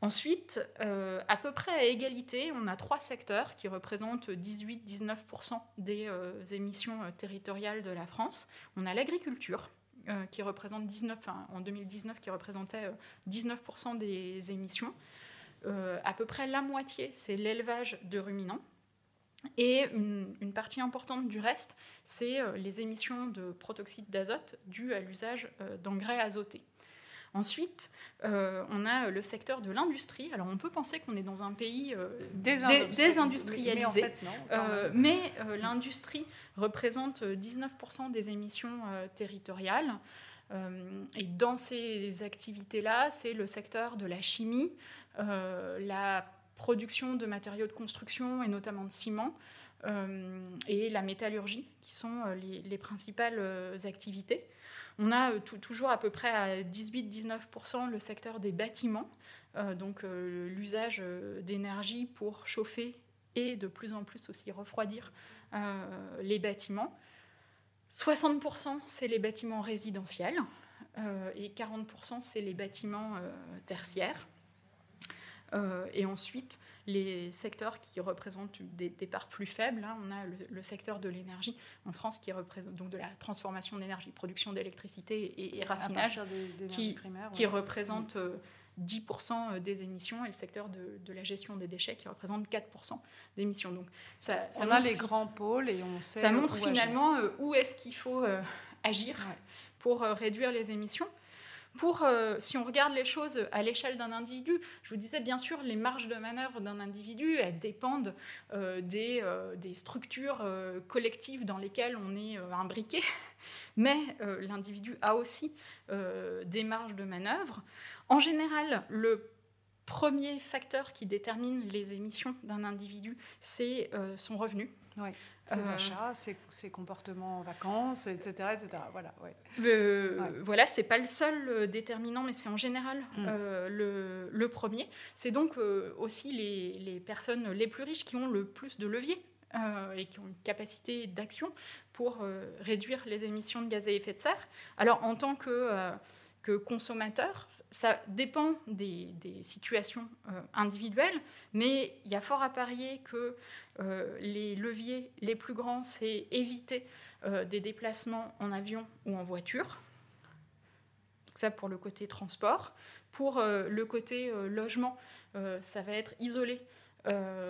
Ensuite, à peu près à égalité, on a trois secteurs qui représentent 18-19% des émissions territoriales de la France. On a l'agriculture, qui représente 19, en 2019, qui représentait 19% des émissions. À peu près la moitié, c'est l'élevage de ruminants. Et une, partie importante du reste, c'est les émissions de protoxyde d'azote dues à l'usage d'engrais azotés. Ensuite, euh, on a le secteur de l'industrie. Alors, on peut penser qu'on est dans un pays euh, désindustrialisé, mais, euh, l'industrie représente 19% des émissions territoriales. Et dans ces activités-là, c'est le secteur de la chimie, la production de matériaux de construction et notamment de ciment, et la métallurgie qui sont les principales activités. On a euh, toujours à peu près à 18-19% le secteur des bâtiments, euh, donc euh, l'usage d'énergie pour chauffer et de plus en plus aussi refroidir les bâtiments. 60% c'est les bâtiments résidentiels et 40% c'est les bâtiments tertiaires. et ensuite, les secteurs qui représentent des, parts plus faibles. Hein. On a le, secteur de l'énergie en France qui représente donc de la transformation d'énergie, production d'électricité et, raffinage, qui, qui représente 10% euh, euh, des émissions et le secteur de, la gestion des déchets qui représente 4% d'émissions. Donc ça, on a les grands pôles et on sait. Ça montre finalement euh, où est-ce qu'il faut agir pour réduire les émissions. Euh, si on regarde les choses à l'échelle d'un individu, je vous disais bien sûr, les marges de manœuvre d'un individu, dépendent euh, des, euh, des, structures collectives dans lesquelles on est imbriqué, <laughs> mais l'individu a aussi des marges de manœuvre. En général, le premier facteur qui détermine les émissions d'un individu, c'est son revenu. Ses euh, achats, ses, comportements en vacances, etc. etc. Voilà, ouais. Euh, voilà c'est pas le seul euh, déterminant, mais c'est en général mm. le, le, premier. C'est donc aussi les, les, personnes les plus riches qui ont le plus de levier et qui ont une capacité d'action pour réduire les émissions de gaz à effet de serre. Alors, en tant que consommateur, ça dépend des, situations euh, individuelles, mais il y a fort à parier que euh, les leviers les plus grands, c'est éviter euh, des déplacements en avion ou en voiture. ça pour le côté transport. Pour le côté logement, ça va être isoler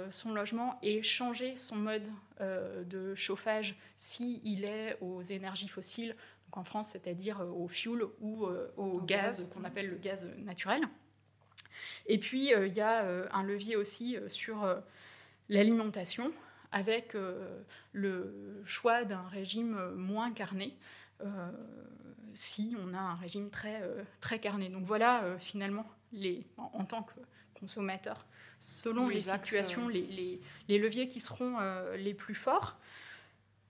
son logement et changer son mode de chauffage s'il est aux énergies fossiles en France, c'est-à-dire euh, au fuel ou euh, au, gaz, qu'on appelle le gaz naturel. Et puis, euh, il y a un levier aussi sur l'alimentation, avec le choix d'un régime moins carné, si on a un régime très, très carné. Donc voilà, finalement, les, en, tant que consommateur, selon les, situations, les, les, leviers qui seront les plus forts.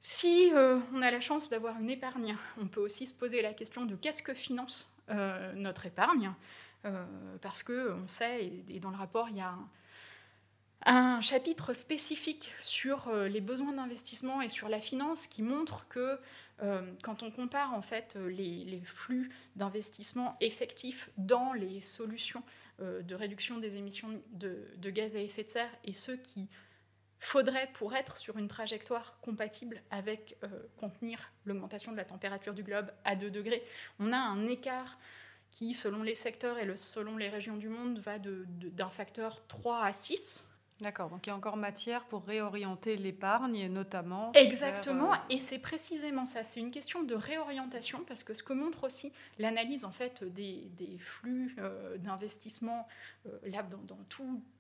Si euh, on a la chance d'avoir une épargne, on peut aussi se poser la question de qu'est-ce que finance euh, notre épargne, euh, parce que on sait, et, dans le rapport, il y a un, chapitre spécifique sur les besoins d'investissement et sur la finance qui montre que quand on compare en fait les, flux d'investissement effectifs dans les solutions de réduction des émissions de, gaz à effet de serre et ceux qui faudrait, pour être sur une trajectoire compatible avec euh, contenir l'augmentation de la température du globe à 2 degrés, on a un écart qui, selon les secteurs et selon les régions du monde, va d'un facteur 3 à 6. D'accord, donc il y a encore matière pour réorienter l'épargne, notamment. Exactement, euh, et c'est précisément ça. C'est une question de réorientation, parce que ce que montre aussi l'analyse en fait des, flux euh, d'investissement euh, là dans,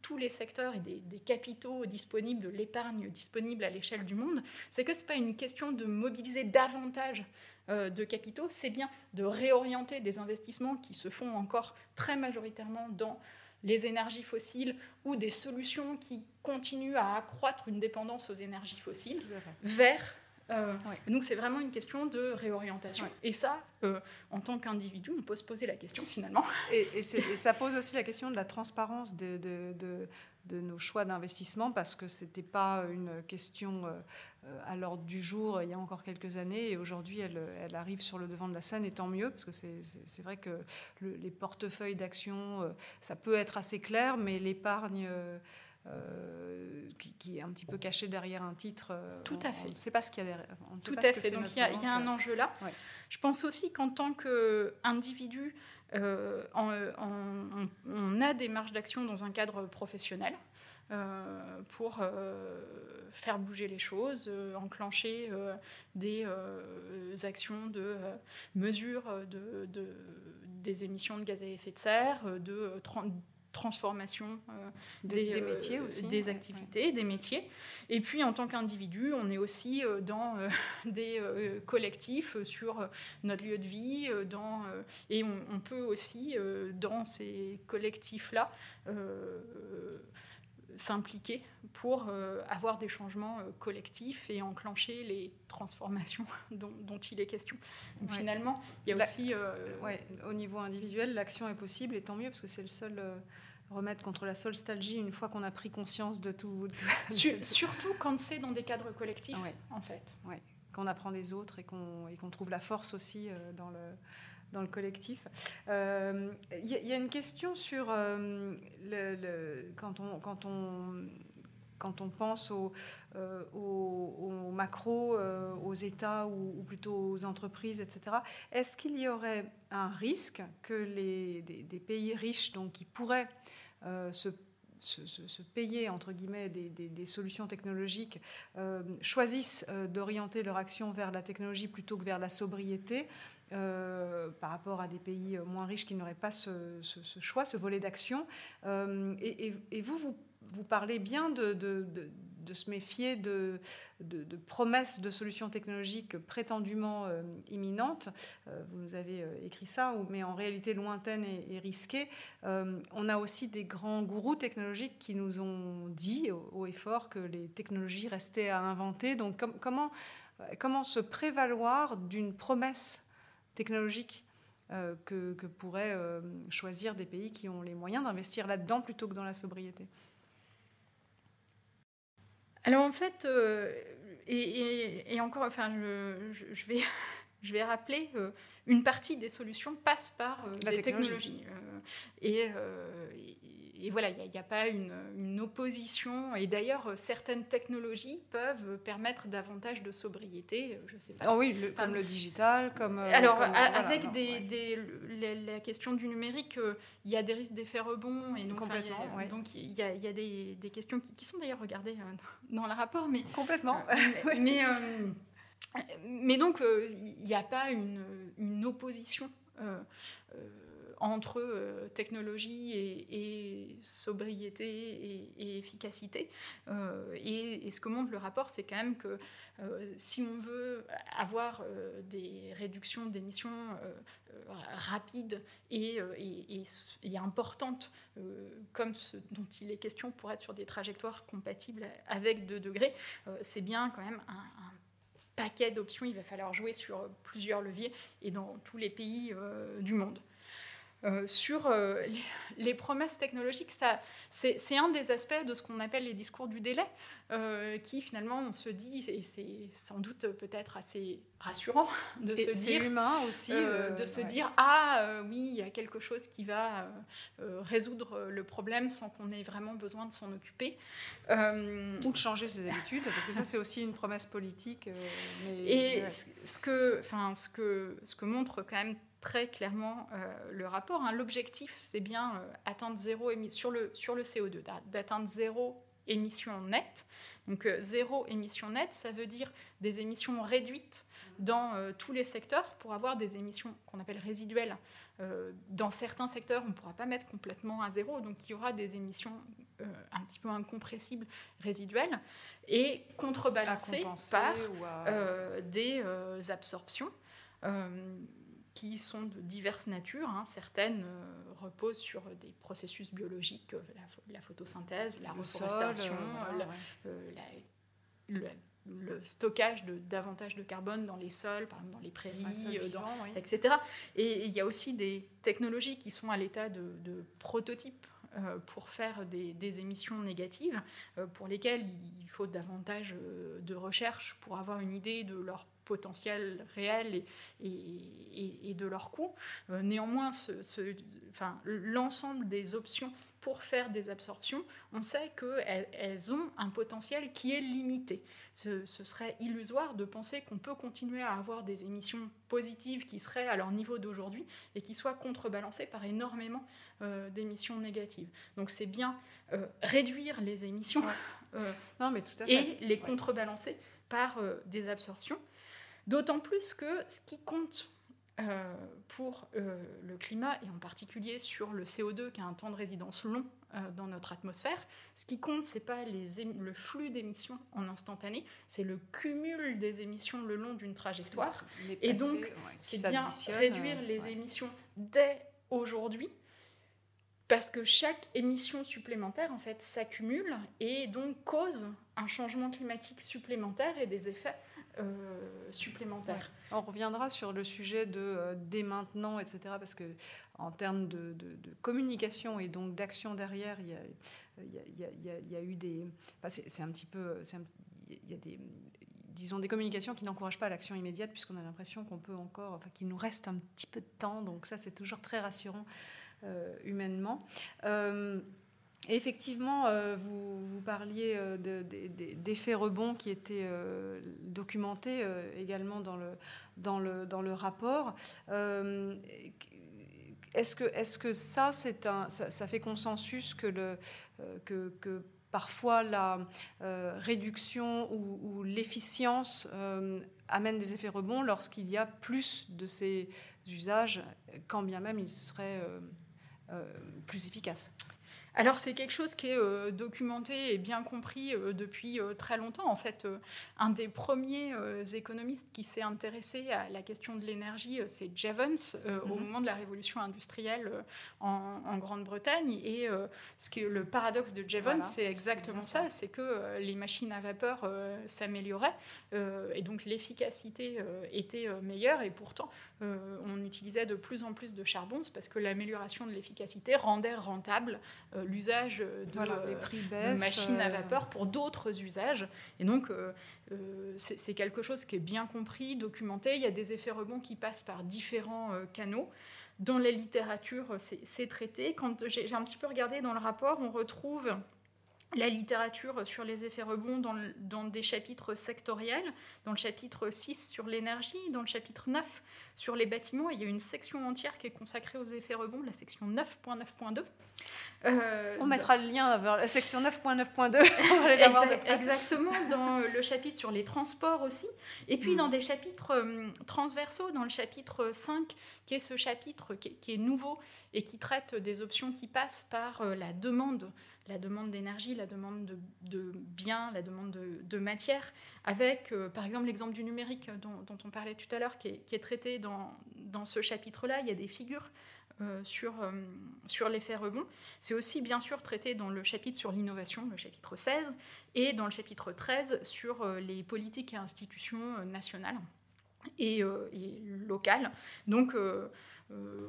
tous les secteurs et des, des capitaux disponibles, de l'épargne disponible à l'échelle du monde, c'est que ce n'est pas une question de mobiliser davantage de capitaux, c'est bien de réorienter des investissements qui se font encore très majoritairement dans les énergies fossiles ou des solutions qui continuent à accroître une dépendance aux énergies fossiles vers euh, Donc c'est vraiment une question de réorientation. Et ça, euh, en tant qu'individu, on peut se poser la question finalement. Et, ça pose aussi la question de la transparence de, de, nos choix d'investissement parce que ce n'était pas une question euh, à l'ordre du jour il y a encore quelques années et aujourd'hui elle, elle, arrive sur le devant de la scène et tant mieux parce que c'est vrai que les portefeuilles d'actions, ça peut être assez clair, mais l'épargne qui, est un petit peu caché derrière un titre. Tout à fait. On ne sait pas ce qu'il y a derrière. Tout à fait. Donc il y, a un enjeu là. Je pense aussi qu'en tant qu'individu, on, a des marges d'action dans un cadre professionnel. Euh, pour euh, faire bouger les choses, euh, enclencher des actions de mesure de, des émissions de gaz à effet de serre, de transformation des, métiers aussi, des activités, des métiers. Et puis en tant qu'individu, on est aussi dans <laughs> des collectifs sur notre lieu de vie, dans, et on, on peut aussi dans ces collectifs-là s'impliquer pour euh, avoir des changements euh, collectifs et enclencher les transformations <laughs> dont, il est question. Finalement, il y a aussi... Euh, au niveau individuel, l'action est possible et tant mieux parce que c'est le seul remède contre la solstalgie une fois qu'on a pris conscience de tout. <laughs> surtout quand c'est dans des cadres collectifs, en fait. Ouais. Qu'on apprend des autres et qu'on trouve la force aussi dans le dans le collectif. Il euh, y, a une question sur euh, le, quand, on, quand, on, quand on pense au, euh, au, macro, aux États ou, plutôt aux entreprises, etc. Est-ce qu'il y aurait un risque que les, des, pays riches, donc qui pourraient se se, payer entre guillemets des, solutions technologiques choisissent d'orienter leur action vers la technologie plutôt que vers la sobriété euh, par rapport à des pays moins riches qui n'auraient pas ce, choix, ce volet d'action. Euh, et, vous, vous, parlez bien de, se méfier de, promesses de solutions technologiques prétendument euh, imminentes. vous nous avez écrit ça, mais en réalité lointaines et, risquées. on a aussi des grands gourous technologiques qui nous ont dit haut et fort que les technologies restaient à inventer. Donc comment, se prévaloir d'une promesse technologique euh, que, pourraient euh, choisir des pays qui ont les moyens d'investir là-dedans plutôt que dans la sobriété? Alors en fait, euh, et, encore, enfin, je, vais, <laughs> je vais rappeler, une partie des solutions passe par la les technologies. et, et voilà, il n'y a, pas une, opposition. Et d'ailleurs, certaines technologies peuvent permettre davantage de sobriété. Je sais pas. Oh oui, comme le digital, comme. Euh, alors, avec des, la, question du numérique, euh, il y a des risques d'effet rebond. Et donc, il y a, y a des, questions qui, sont d'ailleurs regardées euh, dans le rapport. Mais, Complètement. mais, <laughs> mais, donc, il n'y a pas une, une opposition entre euh, technologie et, sobriété et, efficacité. Euh, et, ce que montre le rapport, c'est quand même que euh, si on veut avoir des réductions d'émissions rapides et, importantes, comme ce dont il est question pour être sur des trajectoires compatibles avec 2 degrés, c'est bien quand même un, paquet d'options. Il va falloir jouer sur plusieurs leviers et dans tous les pays du monde. Euh, sur euh, les, promesses technologiques, c'est un des aspects de ce qu'on appelle les discours du délai, euh, qui finalement on se dit, et c'est sans doute peut-être assez rassurant de se dire, humain aussi, de se dire ah oui, il y a quelque chose qui va résoudre le problème sans qu'on ait vraiment besoin de s'en occuper, ou de changer ses habitudes, parce que ça c'est aussi une promesse politique. et ce que, enfin ce que, ce que montre quand même très clairement euh, le rapport. Hein. L'objectif, c'est bien euh, atteindre zéro sur le, sur le CO2, d'atteindre zéro émission nette. Donc euh, zéro émission nette, ça veut dire des émissions réduites dans tous les secteurs pour avoir des émissions qu'on appelle résiduelles. dans certains secteurs, on ne pourra pas mettre complètement à zéro, donc il y aura des émissions un petit peu incompressibles résiduelles et contrebalancées par des absorptions qui sont de diverses natures. Hein. Certaines euh, reposent sur des processus biologiques, euh, la, photosynthèse, la reforestation, euh, le, stockage de davantage de carbone dans les sols, par exemple dans les prairies, etc. Et il y a aussi des technologies qui sont à l'état de, de prototype pour faire des, des émissions négatives, pour lesquelles il faut davantage de recherche pour avoir une idée de leur potentiel réel et, de leur coût. néanmoins, ce, enfin, l'ensemble des options pour faire des absorptions, on sait qu'elles elles ont un potentiel qui est limité. Ce, serait illusoire de penser qu'on peut continuer à avoir des émissions positives qui seraient à leur niveau d'aujourd'hui et qui soient contrebalancées par énormément euh, d'émissions négatives. Donc c'est bien euh, réduire les émissions euh, non, mais tout à et les contrebalancer par des absorptions. D'autant plus que ce qui compte euh, pour euh, le climat et en particulier sur le CO2 qui a un temps de résidence long euh, dans notre atmosphère. Ce qui compte, c'est pas les le flux d'émissions en instantané, c'est le cumul des émissions le long d'une trajectoire. et donc, c'est bien réduire les émissions dès aujourd'hui parce que chaque émission supplémentaire en fait s'accumule et donc cause un changement climatique supplémentaire et des effets euh, supplémentaires. On reviendra sur le sujet de euh, dès maintenant, etc. Parce que en termes de, communication et donc d'action derrière, il y, a, eu des. c'est un petit peu. il y a des disons des communications qui n'encouragent pas l'action immédiate puisqu'on a l'impression qu'on peut encore, enfin qu'il nous reste un petit peu de temps, donc ça c'est toujours très rassurant euh, humainement effectivement, euh, vous, parliez euh, d'effets rebonds qui étaient euh, documentés également dans le, rapport. est-ce que, ça, un, ça, fait consensus que, le, que parfois la réduction ou, ou l'efficience amène des effets rebonds lorsqu'il y a plus de ces usages, quand bien même ils seraient plus efficaces? Alors c'est quelque chose qui est euh, documenté et bien compris euh, depuis euh, très longtemps. En fait, un des premiers économistes qui s'est intéressé à la question de l'énergie, c'est Jevons, au mhm. moment de la révolution industrielle en, Grande-Bretagne. Et ce que, le paradoxe de Jevons, c'est exactement ça, c'est que les machines à vapeur s'amélioraient et donc l'efficacité était meilleure et pourtant on utilisait de plus en plus de charbon, parce que l'amélioration de l'efficacité rendait rentable l'usage de, euh, machines à euh. vapeur pour d'autres usages. Et donc, euh, c'est quelque chose qui est bien compris, documenté. Il y a des effets rebonds qui passent par différents canaux. Dans la littérature, c'est traité. Quand j'ai un petit peu regardé dans le rapport, on retrouve la littérature sur les effets rebonds dans, dans, des chapitres sectoriels, dans le chapitre 6 sur l'énergie, dans le chapitre 9 sur les bâtiments. il y a une section entière qui est consacrée aux effets rebonds, la section 9.9.2. Euh, on mettra le lien vers la section 9.9.2. <laughs> exactement, dans le chapitre sur les transports aussi. Et puis hmm. dans des chapitres euh, transversaux, dans le chapitre 5, qui est ce chapitre qui, est nouveau et qui traite des options qui passent par euh, la demande, la demande d'énergie, la demande de, biens, la demande de, matière, avec par exemple l'exemple du numérique dont, on parlait tout à l'heure, qui, est traité dans, ce chapitre-là. Il y a des figures euh, sur, euh, sur l'effet rebond. C'est aussi bien sûr traité dans le chapitre sur l'innovation, le chapitre 16, et dans le chapitre 13 sur euh, les politiques et institutions nationales et, locales. Donc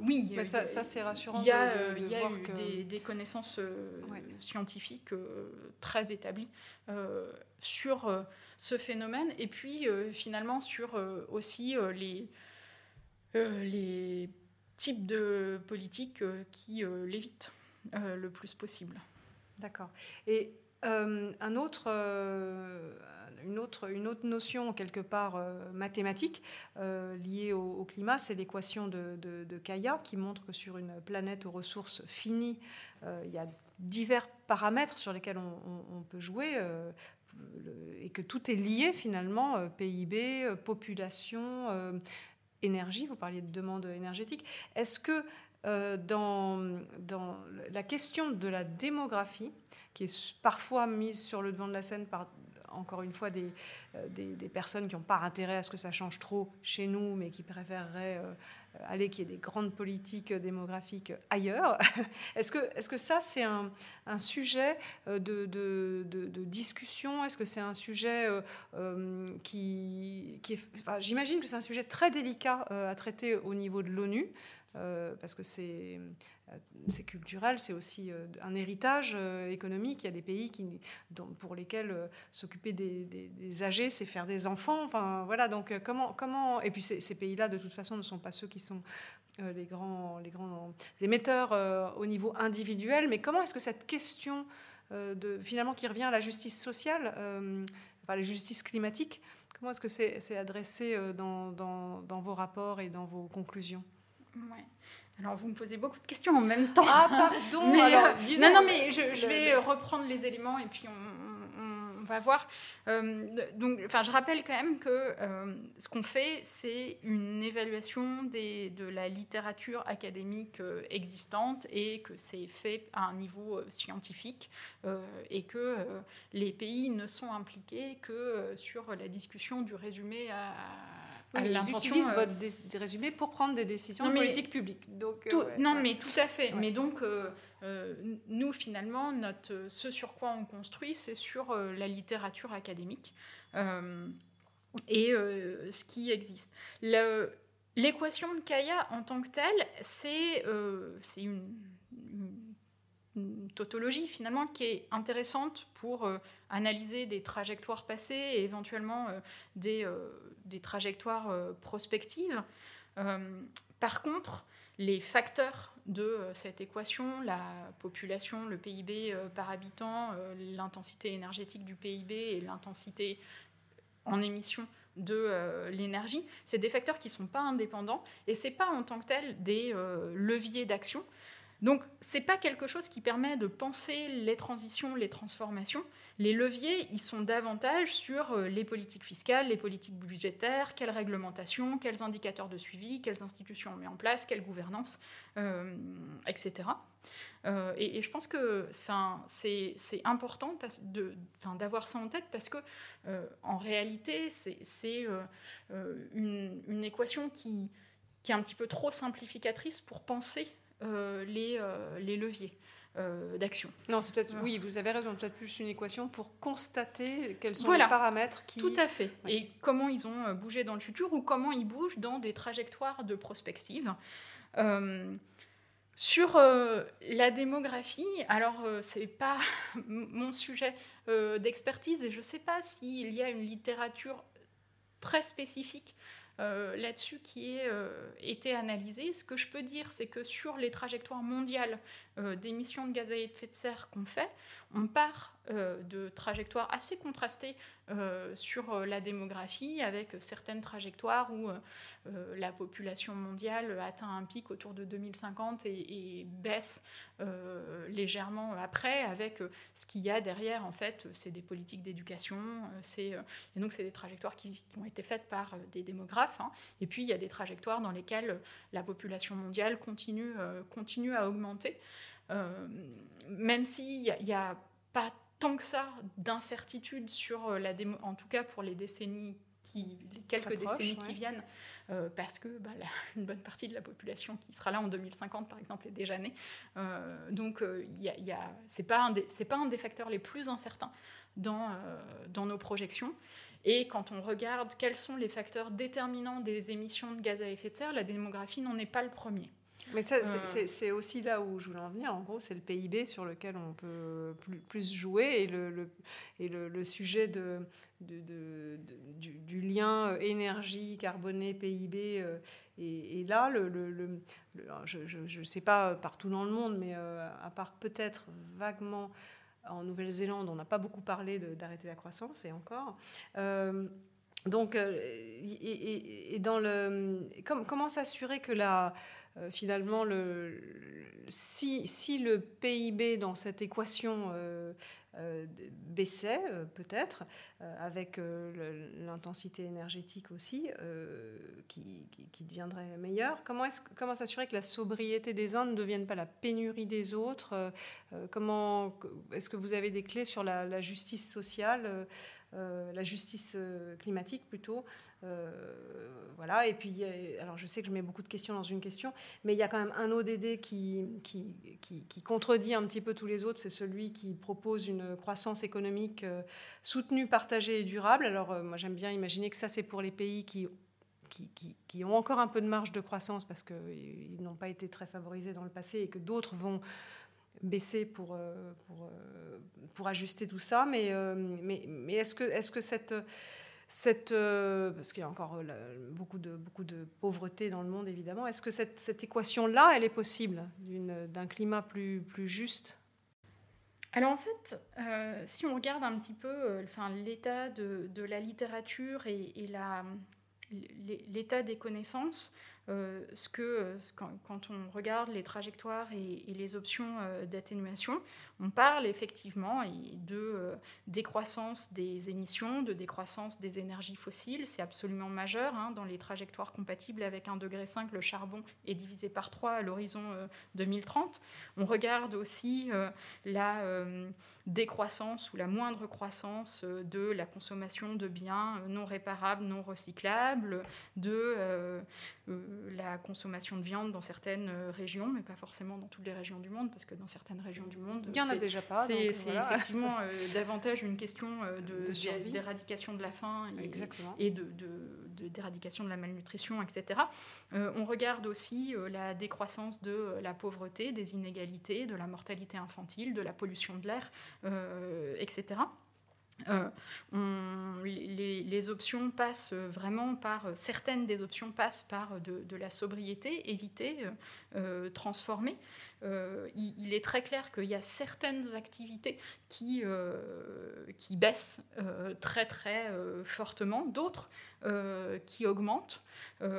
oui, ça, c'est rassurant. Il y a, il y a eu des, connaissances scientifiques très établies sur ce phénomène et puis finalement sur aussi les, les type de politique euh, qui euh, l'évite euh, le plus possible. D'accord. Et un autre, une, autre, une autre notion, quelque part mathématique, liée au, climat, c'est l'équation de, de, Kaya, qui montre que sur une planète aux ressources finies, il y a divers paramètres sur lesquels on, peut jouer. et que tout est lié finalement, PIB, population, énergie, vous parliez de demande énergétique. Est-ce que euh, dans, dans la question de la démographie, qui est parfois mise sur le devant de la scène par, encore une fois, des, euh, des, personnes qui n'ont pas intérêt à ce que ça change trop chez nous, mais qui préféreraient euh, aller qu'il y ait des grandes politiques démographiques ailleurs. <laughs> est-ce, que, est-ce que ça, c'est un, sujet de, de, de, discussion? Est-ce que c'est un sujet qui, qui est... j'imagine que c'est un sujet très délicat à traiter au niveau de l'ONU, parce que c'est euh, c'est culturel, c'est aussi euh, un héritage euh, économique. Il y a des pays qui, pour lesquels s'occuper des, âgés, c'est faire des enfants. Enfin, voilà, donc comment, comment... Et puis ces, pays-là, de toute façon, ne sont pas ceux qui sont les, grands, les grands émetteurs au niveau individuel. Mais comment est-ce que cette question, de, finalement, qui revient à la justice sociale, enfin, la justice climatique, comment est-ce que c'est adressé dans, dans, dans, vos rapports et dans vos conclusions? Ouais. Alors, vous me posez beaucoup de questions en même temps. Ah, pardon. <laughs> alors, disons, non, non, mais je, vais reprendre les éléments et puis on, va voir. Euh, donc, enfin, je rappelle quand même que euh, ce qu'on fait, c'est une évaluation des, de la littérature académique euh, existante et que c'est fait à un niveau scientifique et que les pays ne sont impliqués que sur la discussion du résumé à ils utilisent euh, votre résumé pour prendre des décisions politiques publiques. Donc, euh, non, mais tout à fait. Mais donc, euh, nous, finalement, notre, ce sur quoi on construit, c'est sur la littérature académique et ce qui existe. L'équation de Kaya en tant que telle, c'est une, une tautologie finalement qui est intéressante pour analyser des trajectoires passées et éventuellement des, des trajectoires euh, prospectives. Euh, par contre, les facteurs de euh, cette équation, la population, le PIB par habitant, l'intensité énergétique du PIB et l'intensité en émission de l'énergie, c'est des facteurs qui ne sont pas indépendants et ce n'est pas en tant que tel des leviers d'action. Donc, ce n'est pas quelque chose qui permet de penser les transitions, les transformations. Les leviers, ils sont davantage sur euh, les politiques fiscales, les politiques budgétaires, quelles réglementations, quels indicateurs de suivi, quelles institutions on met en place, quelle gouvernance, euh, etc. Euh, et, je pense que c'est important d'avoir ça en tête parce que, en réalité, c'est une, équation qui, est un petit peu trop simplificatrice pour penser les, euh, les, leviers. Euh, d'action. Non, c'est peut-être oui, vous avez raison, peut-être plus une équation pour constater quels sont les paramètres qui. Tout à fait. Et comment ils ont bougé dans le futur ou comment ils bougent dans des trajectoires de prospective. sur la démographie, alors c'est pas <laughs> mon sujet d'expertise et je sais pas s'il y a une littérature très spécifique euh, là-dessus qui a euh, été analysé. Ce que je peux dire, c'est que sur les trajectoires mondiales euh, d'émissions de gaz à effet de serre qu'on fait, on part de trajectoires assez contrastées sur la démographie, avec certaines trajectoires où la population mondiale atteint un pic autour de 2050 et, baisse légèrement après, avec ce qu'il y a derrière, en fait, c'est des politiques d'éducation, et donc c'est des trajectoires qui, ont été faites par des démographes Hein. Et puis, il y a des trajectoires dans lesquelles la population mondiale continue, euh, continue à augmenter, euh, même s'il n'y a, pas tant que ça d'incertitude sur euh, la démo, en tout cas pour les décennies qui, les quelques décennies qui viennent, parce que bah, <laughs> une bonne partie de la population qui sera là en 2050, par exemple, est déjà née. donc, il y a, y a, c'est pas un des, pas un des facteurs les plus incertains dans, dans nos projections. Et quand on regarde quels sont les facteurs déterminants des émissions de gaz à effet de serre, la démographie n'en est pas le premier. Mais ça, c'est euh. aussi là où je voulais en venir. En gros, c'est le PIB sur lequel on peut plus, jouer et le, et le, sujet de, de, du, lien énergie carbonée PIB. Euh, et, là, le, je ne sais pas partout dans le monde, mais euh, à part peut-être vaguement en Nouvelle-Zélande, on n'a pas beaucoup parlé d'arrêter la croissance, et encore. Euh, donc, euh, et, dans le, comment s'assurer que la, euh, finalement, le, si, le PIB dans cette équation euh, baissait euh, peut-être, euh, avec l'intensité énergétique aussi, qui, deviendrait meilleure. Comment s'assurer que la sobriété des uns ne devienne pas la pénurie des autres Comment Est-ce que vous avez des clés sur la, justice sociale la justice climatique plutôt. voilà, et puis, alors je sais que je mets beaucoup de questions dans une question, mais il y a quand même un ODD qui, qui, qui, qui contredit un petit peu tous les autres, c'est celui qui propose une croissance économique soutenue, partagée et durable. Alors moi j'aime bien imaginer que ça c'est pour les pays qui qui, ont encore un peu de marge de croissance parce qu'ils n'ont pas été très favorisés dans le passé et que d'autres vont baisser pour, euh, pour, euh, pour ajuster tout ça. Mais, euh, mais, mais est-ce que, est -ce que cette... Cette, parce qu'il y a encore beaucoup, de, beaucoup de pauvreté dans le monde, évidemment. Est-ce que cette, cette équation-là, elle est possible d'un climat plus, plus juste? Alors en fait, si on regarde un petit peu enfin, l'état de, de, la littérature et, et l'état des connaissanses, euh, ce que, euh, quand, on regarde les trajectoires et, les options euh, d'atténuation, on parle effectivement de décroissance des émissions, de décroissance des énergies fossiles. C'est absolument majeur hein, dans les trajectoires compatibles avec 1,5 degré. Le charbon est divisé par 3 à l'horizon 2030. On regarde aussi la décroissance ou la moindre croissance de la consommation de biens non réparables, non recyclables, de la consommation de viande dans certaines euh, régions, mais pas forcément dans toutes les régions du monde, parce que dans certaines régions du monde, il n'y en a déjà pas. C'est effectivement euh, davantage une question euh, d'éradication de, la faim et, de, d'éradication de, la malnutrition, etc. on regarde aussi la décroissance de la pauvreté, des inégalités, de la mortalité infantile, de la pollution de l'air, etc. Euh, les, options passent vraiment par, certaines des options passent par de, la sobriété, éviter, euh, transformer. Euh, il, est très clair qu'il y a certaines activités qui, qui baissent très très fortement, d'autres qui augmentent.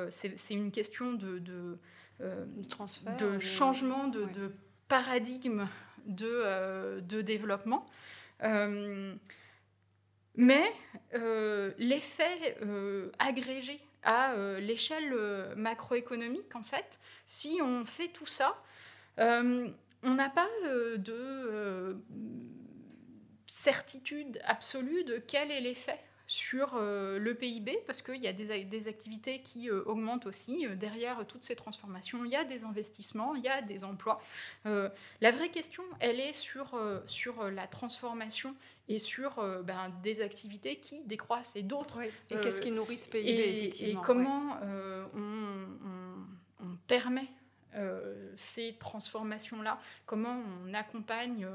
C'est une question de, de, transfert, de changement de, paradigme de, de développement. Mais euh, l'effet euh, agrégé à euh, l'échelle macroéconomique, en fait, si on fait tout ça, on n'a pas de certitude absolue de quel est l'effet sur euh, le PIB, parce qu'il y a des, activités qui euh, augmentent aussi. Euh, derrière toutes ces transformations, il y a des investissements, il y a des emplois. la vraie question, elle est sur, sur la transformation et sur ben, des activités qui décroissent et d'autres. et qu'est-ce qui nourrit ce PIB, et, effectivement. Et comment on, on, permet euh, ces transformations-là, comment on accompagne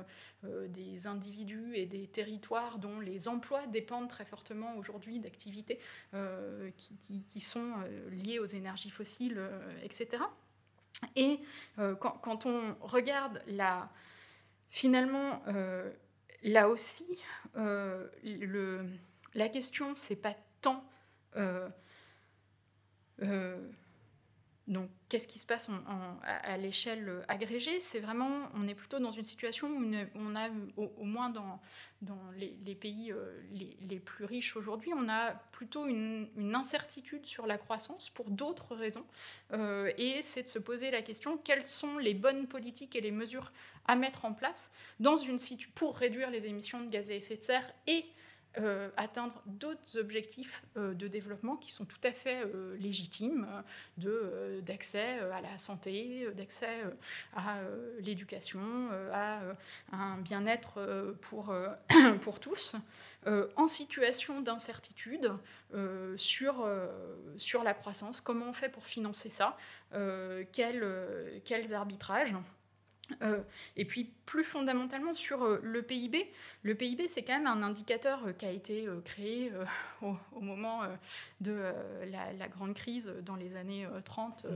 euh, des individus et des territoires dont les emplois dépendent très fortement aujourd'hui d'activités euh, qui, sont liées aux énergies fossiles, etc. Et quand, on regarde la, finalement, là aussi, la question, c'est pas tant donc, qu'est-ce qui se passe à, l'échelle agrégée? C'est vraiment, on est plutôt dans une situation où on a, au, moins dans, les, pays euh, les, plus riches aujourd'hui, on a plutôt une, incertitude sur la croissance pour d'autres raisons. Euh, et c'est de se poser la question quelles sont les bonnes politiques et les mesures à mettre en place dans une pour réduire les émissions de gaz à effet de serre et euh, atteindre d'autres objectifs euh, de développement qui sont tout à fait euh, légitimes, d'accès à la santé, d'accès à l'éducation, à un bien-être pour, <coughs> pour tous, en situation d'incertitude sur, la croissance. Comment on fait pour financer ça? Quels arbitrages? Euh, et puis plus fondamentalement sur euh, le PIB, le PIB c'est quand même un indicateur euh, qui a été créé <laughs> au, moment de la, grande crise dans les années 30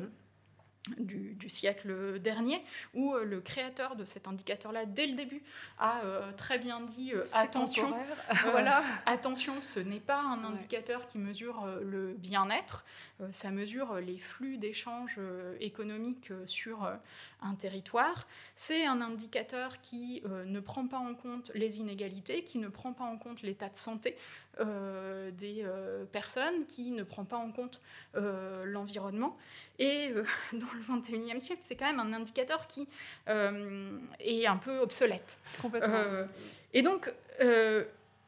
du, siècle dernier, où euh, le créateur de cet indicateur-là, dès le début, a euh, très bien dit euh, attention, <laughs> voilà. attention, ce n'est pas un indicateur qui mesure le bien-être, ça mesure les flux d'échanges économiques sur un territoire. C'est un indicateur qui ne prend pas en compte les inégalités, qui ne prend pas en compte l'état de santé euh, des euh, personnes, qui ne prend pas en compte euh, l'environnement. Et <laughs> dans le 21e siècle, c'est quand même un indicateur qui est un peu obsolète. Complètement. et donc,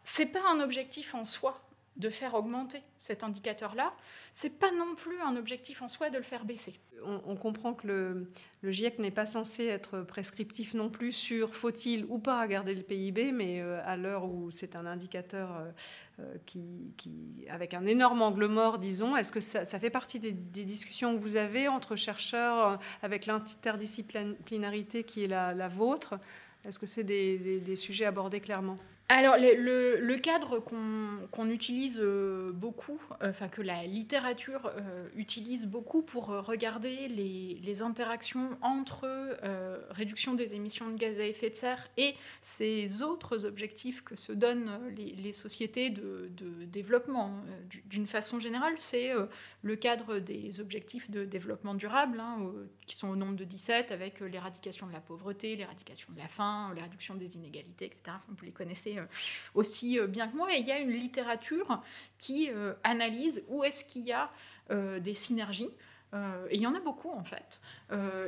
c'est pas un objectif en soi de faire augmenter cet indicateur-là, c'est pas non plus un objectif en soi de le faire baisser. On, comprend que le, GIEC n'est pas censé être prescriptif non plus sur faut-il ou pas garder le PIB, mais euh, à l'heure où c'est un indicateur euh, euh, qui, avec un énorme angle mort, disons, est-ce que ça, fait partie des, discussions que vous avez entre chercheurs avec l'interdisciplinarité qui est la, vôtre? Est-ce que c'est des sujets abordés clairement? Alors, le, cadre qu'on utilise euh, beaucoup, euh, enfin que la littérature euh, utilise beaucoup pour regarder les, interactions entre réduction des émissions de gaz à effet de serre et ces autres objectifs que se donnent les, sociétés de, développement d'une façon générale, c'est le cadre des objectifs de développement durable, hein, qui sont au nombre de 17, avec l'éradication de la pauvreté, l'éradication de la faim, la réduction des inégalités, etc. vous les connaissez aussi euh, bien que moi. Et il y a une littérature qui euh, analyse où est-ce qu'il y a des synergies. et il y en a beaucoup en fait.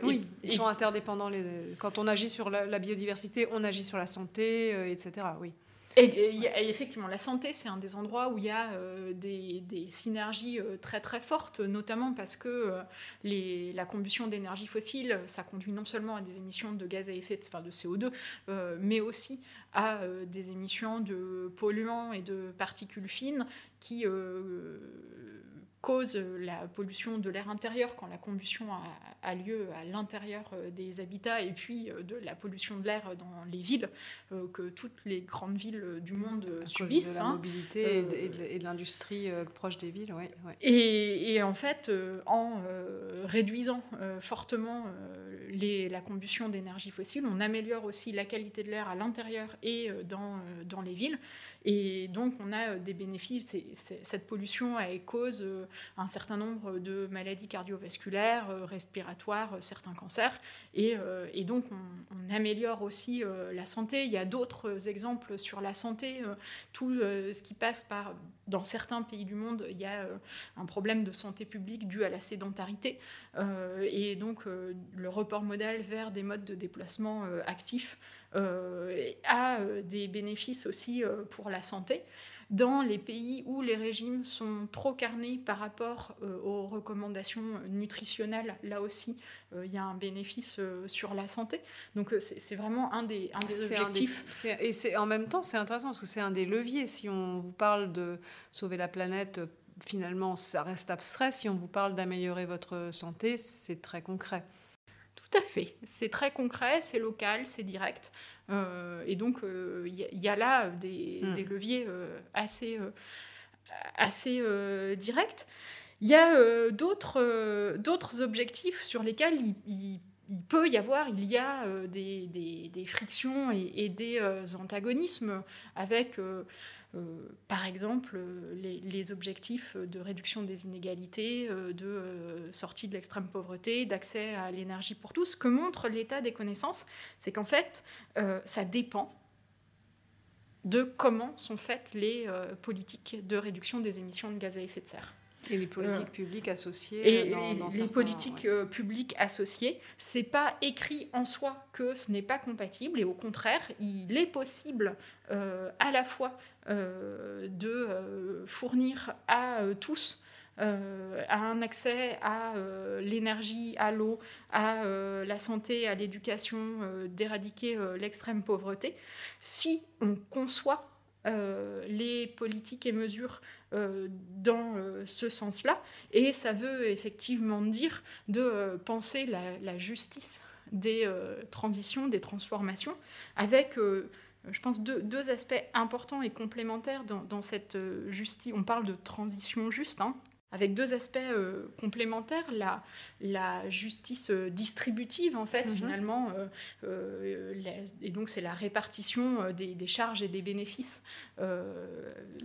oui, ils sont interdépendants. Les... Quand on agit sur la, biodiversité, on agit sur la santé, etc. Oui. Et, effectivement, la santé, c'est un des endroits où il y a euh, des, synergies euh, très très fortes, notamment parce que euh, les, la combustion d'énergie fossile, ça conduit non seulement à des émissions de gaz à effet de, enfin de CO2, mais aussi à des émissions de polluants et de particules fines qui cause la pollution de l'air intérieur quand la combustion a, lieu à l'intérieur euh, des habitats et puis euh, de la pollution de l'air dans les villes euh, que toutes les grandes villes du monde subissent. de la hein. mobilité et de, l'industrie proche des villes, oui. Et, en fait, en réduisant fortement les, la combustion d'énergie fossile, on améliore aussi la qualité de l'air à l'intérieur et dans, dans les villes. Et donc, on a des bénéfices. cette pollution elle cause un certain nombre de maladies cardiovasculaires, euh, respiratoires, euh, certains cancers. Et, euh, donc, on, améliore aussi la santé. Il y a d'autres exemples sur la santé. tout ce qui passe par, dans certains pays du monde, il y a un problème de santé publique dû à la sédentarité. et donc, le report modal vers des modes de déplacement actifs a des bénéfices aussi pour la santé dans les pays où les régimes sont trop carnés par rapport euh, aux recommandations nutritionnelles, là aussi, euh, il y a un bénéfice euh, sur la santé. Donc c'est vraiment un des, un des objectifs. et c'est en même temps, c'est intéressant parce que c'est un des leviers. Si on vous parle de sauver la planète, finalement, ça reste abstrait. Si on vous parle d'améliorer votre santé, c'est très concret. Tout à fait. C'est très concret, c'est local, c'est direct. Euh, et donc, il euh, y, a là des, hmm. leviers euh, assez, assez directs. Il y a d'autres objectifs sur lesquels il, peut y avoir, il y a des, des, frictions et, et des antagonismes avec euh, par exemple, les, objectifs de réduction des inégalités, euh, de euh, sortie de l'extrême pauvreté, d'accès à l'énergie pour tous. Ce que montre l'état des connaissances, c'est qu'en fait, ça dépend de comment sont faites les politiques de réduction des émissions de gaz à effet de serre. Et les politiques publiques associées. Et dans, les politiques publiques associées, c'est pas écrit en soi que ce n'est pas compatible, et au contraire, il est possible à la fois euh, de euh, fournir à euh, tous à un accès à l'énergie, à l'eau, à la santé, à l'éducation, d'éradiquer l'extrême pauvreté, si on conçoit les politiques et mesures dans ce sens-là. Et ça veut effectivement dire de penser la, justice des transitions, des transformations, avec je pense, deux, aspects importants et complémentaires dans, cette euh, justice. On parle de transition juste, hein, avec deux aspects euh, complémentaires. La, la justice euh, distributive, en fait, mhm. finalement, et donc c'est la répartition des, des, charges et des bénéfices.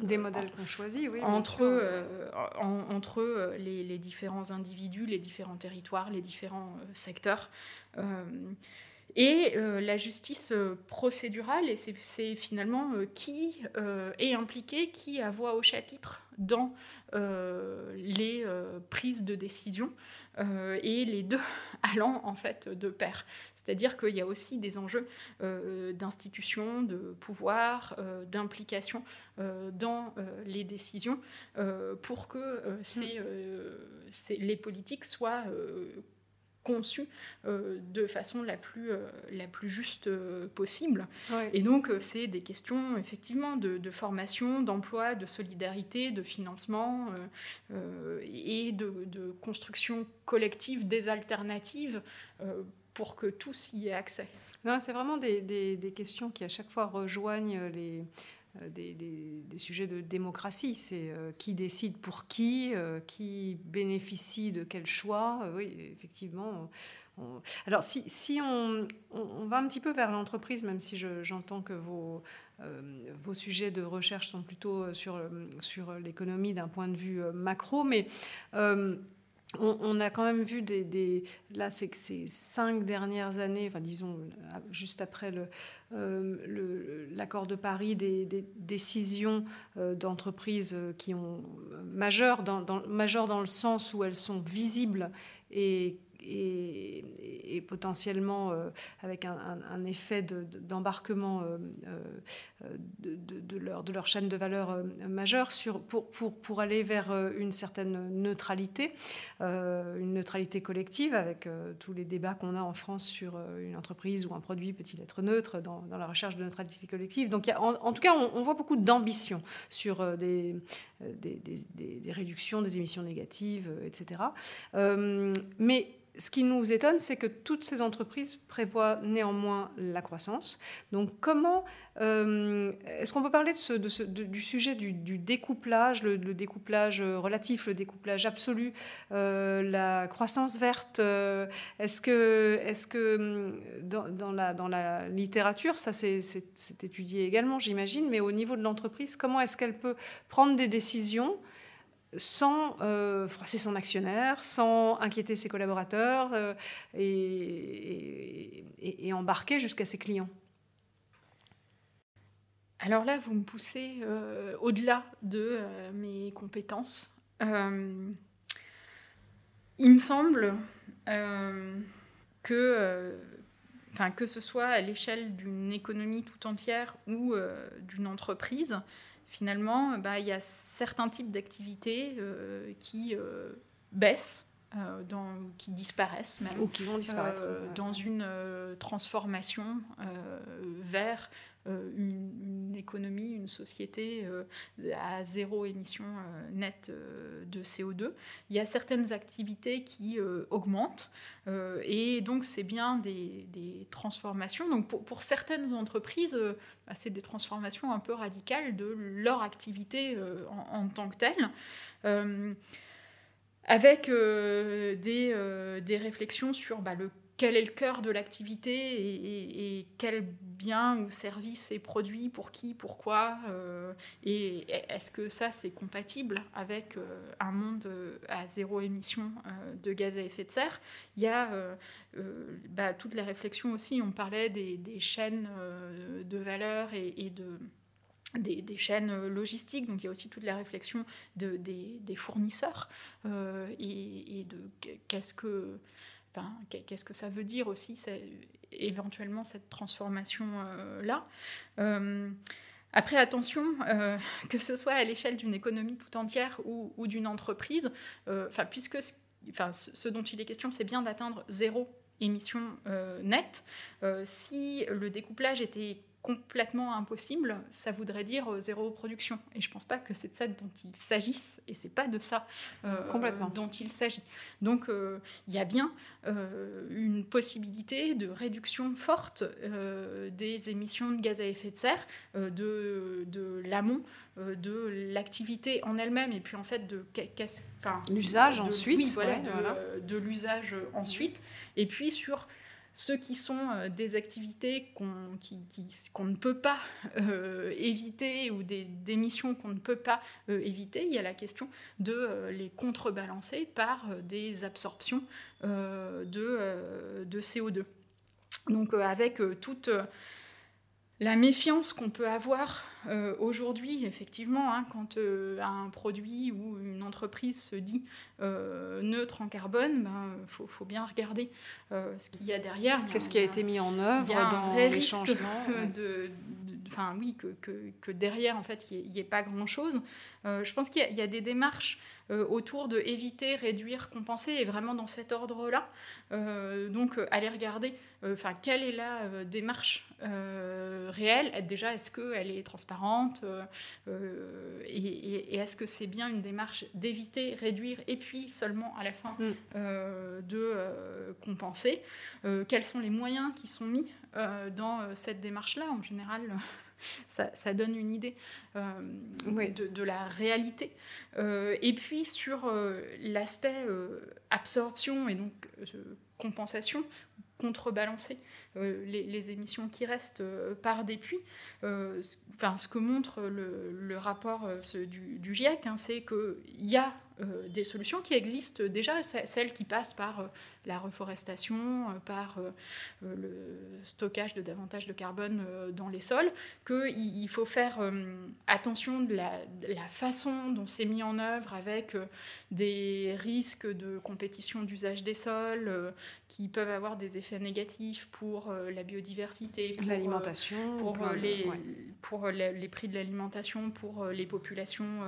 des modèles qu'on choisit, oui. Entre, entre les, les, différents individus, les différents territoires, les différents secteurs. Et euh, la justice euh, procédurale, et c'est finalement euh, qui est impliqué, qui a voix au chapitre dans les prises de décision, et les deux <laughs> allant en fait de pair. C'est-à-dire qu'il y a aussi des enjeux d'institution, de pouvoir, d'implication dans les décisions pour que les politiques soient conçu euh, de façon la plus, euh, la plus juste euh, possible. Et donc, c'est des questions effectivement de, formation, d'emploi, de solidarité, de financement et de, construction collective des alternatives pour que tous y aient accès. C'est vraiment des, des, questions qui à chaque fois rejoignent les, euh, des, sujets de démocratie. C'est euh, qui décide pour qui, euh, qui bénéficie de quel choix. oui, effectivement. Alors, si, on, va un petit peu vers l'entreprise, même si j'entends que vos, sujets de recherche sont plutôt sur l'économie d'un point de vue macro, mais on, a quand même vu des, là c'est ces cinq dernières années, enfin disons juste après euh, l'accord de Paris, des, décisions euh, d'entreprises qui ont majeures dans, dans, dans le sens où elles sont visibles et et, potentiellement euh, avec un, effet d'embarquement euh, euh, de, leur, de leur chaîne de valeur majeure sur, pour, pour, pour aller vers une certaine neutralité, une neutralité collective avec tous les débats qu'on a en France sur une entreprise ou un produit peut-il être neutre dans, la recherche de neutralité collective. Donc en, tout cas, on, voit beaucoup d'ambition sur des, des, des, des, réductions des émissions négatives, etc. mais ce qui nous étonne, c'est que toutes ces entreprises prévoient néanmoins la croissance. Donc comment euh, est-ce qu'on peut parler du sujet du, découplage, le, découplage relatif, le découplage absolu, euh, la croissance verte euh, Est-ce que, dans la littérature, ça c'est étudié également, j'imagine, mais au niveau de l'entreprise, comment est-ce qu'elle peut prendre des décisions sans euh, froisser son actionnaire, sans inquiéter ses collaborateurs euh, et, embarquer jusqu'à ses clients. Alors là, vous me poussez euh, au-delà de mes compétences. il me semble que, que ce soit à l'échelle d'une économie tout entière ou d'une entreprise, finalement, bah, il y a certains types d'activités euh, qui euh, baissent. Euh, dans, qui disparaissent même, ou qui vont disparaître dans une transformation vers euh, une, économie, une société euh, à zéro émission euh, nette de CO2. Il y a certaines activités qui augmentent et donc c'est bien des, transformations. Donc pour, certaines entreprises, bah, c'est des transformations un peu radicales de leur activité en, tant que telle. Avec des, des, réflexions sur bah, le quel est le cœur de l'activité et, quel bien ou service est produit pour qui, pourquoi, euh, et est-ce que ça c'est compatible avec euh, un monde euh, à zéro émission de gaz à effet de serre? Il y a bah, toutes les réflexions aussi, on parlait des, chaînes de valeur et, de... Des, chaînes logistiques, donc il y a aussi toute la réflexion de, des, fournisseurs et, et, de qu'est-ce que qu'est-ce que ça veut dire aussi, éventuellement, cette transformation-là euh, après, attention, euh, <laughs> que ce soit à l'échelle d'une économie tout entière ou, d'une entreprise, euh, puisque ce dont il est question, c'est bien d'atteindre zéro émission nette. si le découplage était complètement impossible, ça voudrait dire euh, zéro production. Et je pense pas que c'est de ça dont il s'agisse, et c'est pas de ça euh, dont il s'agit. Donc euh, il y a bien une possibilité de réduction forte des émissions de gaz à effet de serre, de, de l'amont, de l'activité en elle-même, et puis en fait de l'usage ensuite, de l'usage ensuite, et puis sur ceux qui sont euh, des activités qu'on ne peut pas euh, éviter ou des, missions qu'on ne peut pas euh, éviter, il y a la question de les contrebalancer par des absorptions de, de, CO2. Donc avec toute la méfiance qu'on peut avoir euh, aujourd'hui, effectivement, hein, quand euh, un produit ou une entreprise se dit euh, neutre en carbone, il ben, faut, bien regarder ce qu'il y a derrière. Qu'est-ce qui a, été mis en œuvre dans les changements <laughs> de, enfin oui, que, que, derrière, en fait, il n'y ait, pas grand-chose. je pense qu'il y, a des démarches autour de éviter, réduire, compenser, et vraiment dans cet ordre-là. donc, aller regarder, enfin, quelle est la démarche réelle Déjà, est-ce qu'elle est transparente Et, est-ce que c'est bien une démarche d'éviter, réduire, et puis seulement à la fin mm. de compenser Quels sont les moyens qui sont mis euh, dans euh, cette démarche-là, en général, <laughs> ça, donne une idée euh, de, la réalité. et puis sur l'aspect absorption et donc compensation, contrebalancer les, émissions qui restent par des puits. enfin, ce que montre le, rapport du, GIEC, hein, c'est qu'il y a des solutions qui existent déjà, celles qui passent par la reforestation, euh, par euh, euh, le stockage de davantage de carbone dans les sols, qu'il faut faire attention de la, façon dont c'est mis en œuvre avec des risques de compétition d'usage des sols qui peuvent avoir des effets négatifs pour la biodiversité, pour l'alimentation, pour, les, pour les, prix de l'alimentation, pour les populations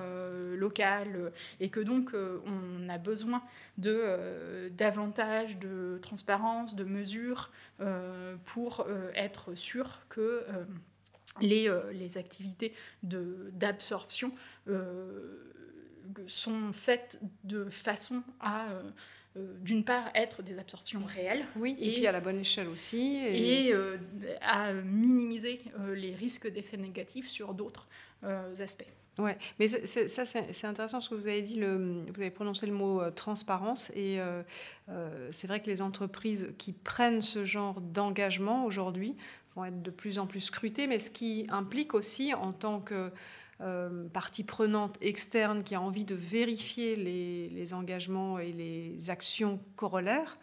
locales, et que donc on a besoin de davantage de transparence, de mesures euh, pour euh, être sûr que euh, les, les, activités d'absorption sont faites de façon à d'une part être des absorptions réelles. Oui, et, puis à la bonne échelle aussi. Et, à minimiser les risques d'effets négatifs sur d'autres aspects. Ouais, mais ça c'est intéressant parce que vous avez dit le, vous avez prononcé le mot euh, transparence et euh, euh, c'est vrai que les entreprises qui prennent ce genre d'engagement aujourd'hui vont être de plus en plus scrutées, mais ce qui implique aussi en tant que partie prenante externe qui a envie de vérifier les, engagements et les actions corollaires,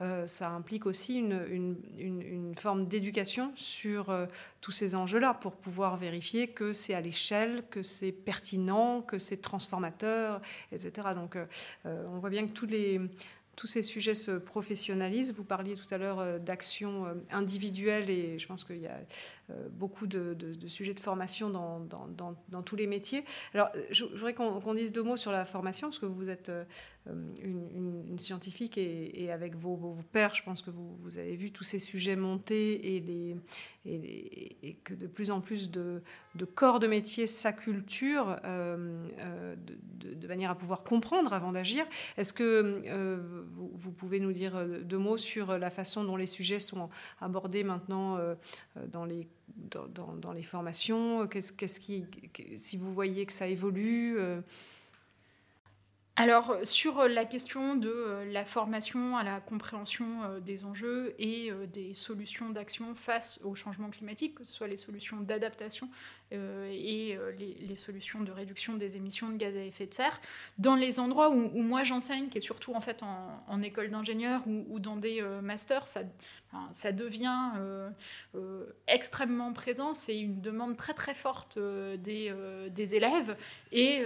euh, ça implique aussi une, forme d'éducation sur euh, tous ces enjeux-là pour pouvoir vérifier que c'est à l'échelle, que c'est pertinent, que c'est transformateur, etc. Donc euh, on voit bien que tous les tous ces sujets se professionnalisent. Vous parliez tout à l'heure d'actions individuelles et je pense qu'il y a beaucoup de, sujets de formation dans, tous les métiers. Alors, je, voudrais qu'on dise deux mots sur la formation, parce que vous êtes euh, une, scientifique et, avec vos, vos, pairs, je pense que vous, vous, avez vu tous ces sujets monter et, les, et, que de plus en plus de, corps de métier s'acculturent euh, euh, de, manière à pouvoir comprendre avant d'agir. Est-ce que vous, vous, pouvez nous dire deux mots sur la façon dont les sujets sont abordés maintenant dans les dans, dans, les formations? Qu'est-ce qu'est-ce qui, si vous voyez que ça évolue alors, sur la question de euh, la formation à la compréhension euh, des enjeux et euh, des solutions d'action face au changement climatique, que ce soit les solutions d'adaptation et les, solutions de réduction des émissions de gaz à effet de serre, dans les endroits où, moi j'enseigne, qui est surtout en fait en, école d'ingénieur ou, dans des masters, ça, ça devient extrêmement présent. C'est une demande très très forte des, des élèves et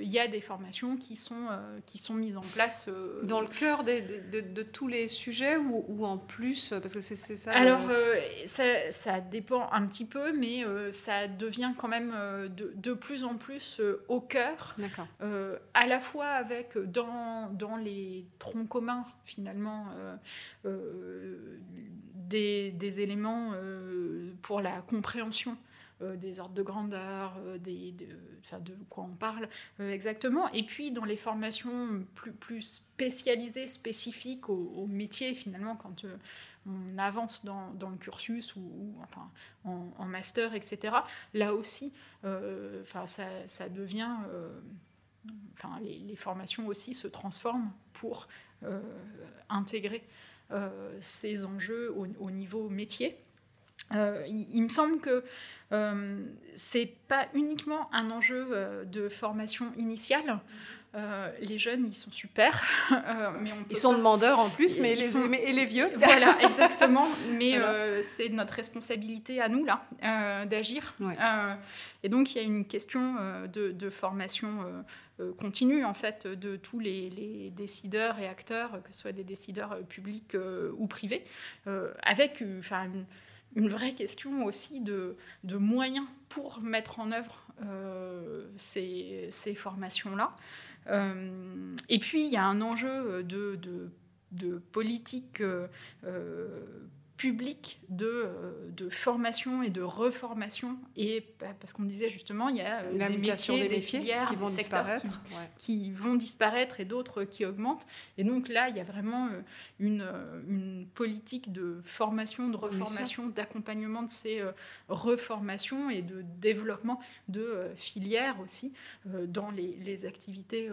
il y a des formations qui sont euh, qui sont mises en place. Euh, Dans le cœur de, de, tous les sujets ou, ou en plus Parce que c'est ça. Alors, euh, ça, ça, dépend un petit peu, mais ça devient quand même de, de plus en plus au cœur. D'accord. à la fois avec, dans, dans les troncs communs, finalement, des, des, éléments pour la compréhension euh, des ordres de grandeur, euh, de, quoi on parle euh, exactement. Et puis dans les formations plus, spécialisées, spécifiques au, métier, finalement, quand on avance dans, le cursus ou, en, master, etc., là aussi, ça, devient... les, formations aussi se transforment pour intégrer ces enjeux au niveau métier. Il, me semble que c'est pas uniquement un enjeu de formation initiale. Euh, les jeunes, ils sont super. <laughs> Euh, mais ils sont demandeurs en plus, mais, les, et les vieux. Voilà, <laughs> exactement. Mais euh, c'est notre responsabilité à nous, là, d'agir. et donc, il y a une question de, formation continue, en fait, de tous les, décideurs et acteurs, que ce soit des décideurs publics ou privés, avec enfin, une, vraie question aussi de, moyens pour mettre en œuvre ces, ces formations-là. Euh, et puis, il y a un enjeu de, de, de politique euh, public de, euh, de, formation et de reformation. Et bah, parce qu'on disait justement, il y a euh, des métiers, des, filières qui vont disparaître, qui, vont disparaître et d'autres qui augmentent. Et donc là, il y a vraiment euh, une, une politique de formation, de reformation, d'accompagnement de ces reformations et de développement de filières aussi dans les, les activités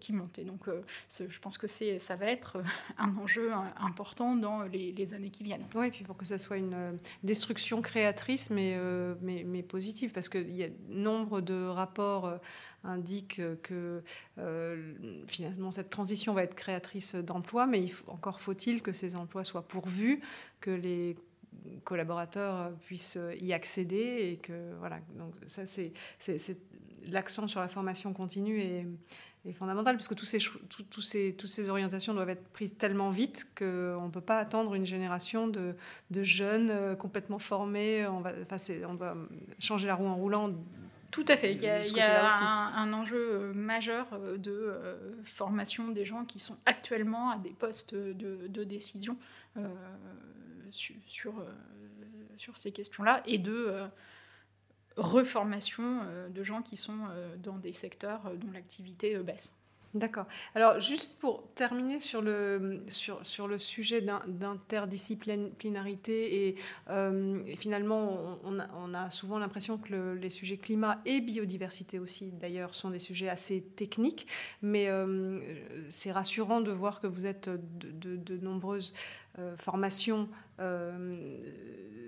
qui montent. Et donc, je pense que ça va être un enjeu important dans les, les années qui viennent. Oui, puis pour que ça soit une euh, destruction créatrice, mais, euh, mais, mais, positive, parce que y a nombre de rapports euh, indiquent que finalement cette transition va être créatrice d'emplois, mais il faut, encore faut-il que ces emplois soient pourvus, que les collaborateurs puissent y accéder et que voilà. Donc ça c'est l'accent sur la formation continue et est fondamental parce que tous ces, ces, toutes ces orientations doivent être prises tellement vite qu'on ne peut pas attendre une génération de, de jeunes euh, complètement formés. On va, on va changer la roue en roulant. Tout à fait. Il y a, il y a un, enjeu euh, majeur euh, de formation des gens qui sont actuellement à des postes de, de décision sur, sur, sur, ces questions-là et de reformation euh, de gens qui sont euh, dans des secteurs euh, dont l'activité baisse. D'accord. Alors, juste pour terminer sur le, sur, sur le sujet d'interdisciplinarité, et, finalement, on a, souvent l'impression que les sujets climat et biodiversité aussi, d'ailleurs, sont des sujets assez techniques, mais c'est rassurant de voir que vous êtes de, de nombreuses formations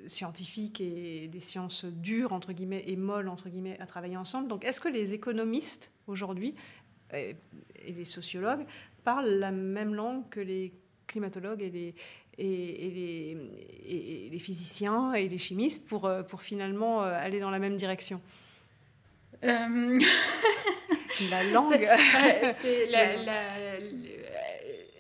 scientifiques et des sciences dures, entre guillemets, et molles, entre guillemets, à travailler ensemble. Donc, est-ce que les économistes, aujourd'hui, et, les sociologues, parlent la même langue que les climatologues et les, et, les, et les, physiciens et les chimistes pour, euh, pour finalement euh, aller dans la même direction euh... La <laughs> langue. C'est <laughs>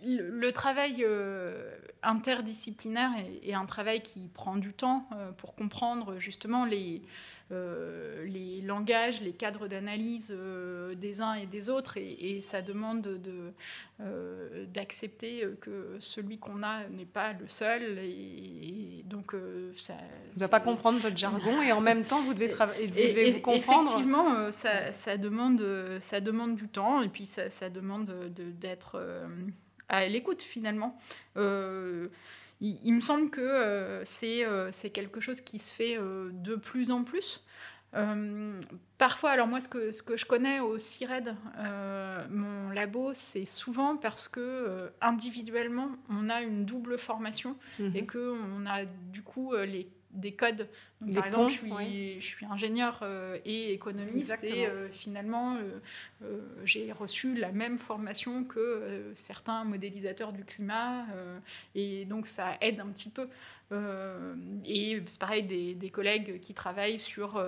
le, le, travail euh, interdisciplinaire et, un travail qui prend du temps euh, pour comprendre justement les, euh, les langages, les cadres d'analyse euh, des uns et des autres. Et, ça demande d'accepter de, que celui qu'on a n'est pas le seul. Et, donc, ça. ne va pas comprendre votre jargon et en <laughs> même temps, vous devez, vous, devez vous comprendre. Effectivement, ça, ça, demande, ça demande du temps et puis ça, ça demande d'être à l'écoute finalement. Euh, il, me semble que euh, euh, c'est quelque chose qui se fait de plus en plus. parfois, alors moi, ce que, ce que je connais au CIRED, mon labo, c'est souvent parce que individuellement, on a une double formation mhm. et qu'on a du coup les des codes. par exemple, je suis, je suis ingénieur euh, et économiste et euh, finalement, euh, j'ai reçu la même formation que certains modélisateurs du climat et donc ça aide un petit peu. Et c'est pareil, des, des, collègues qui travaillent sur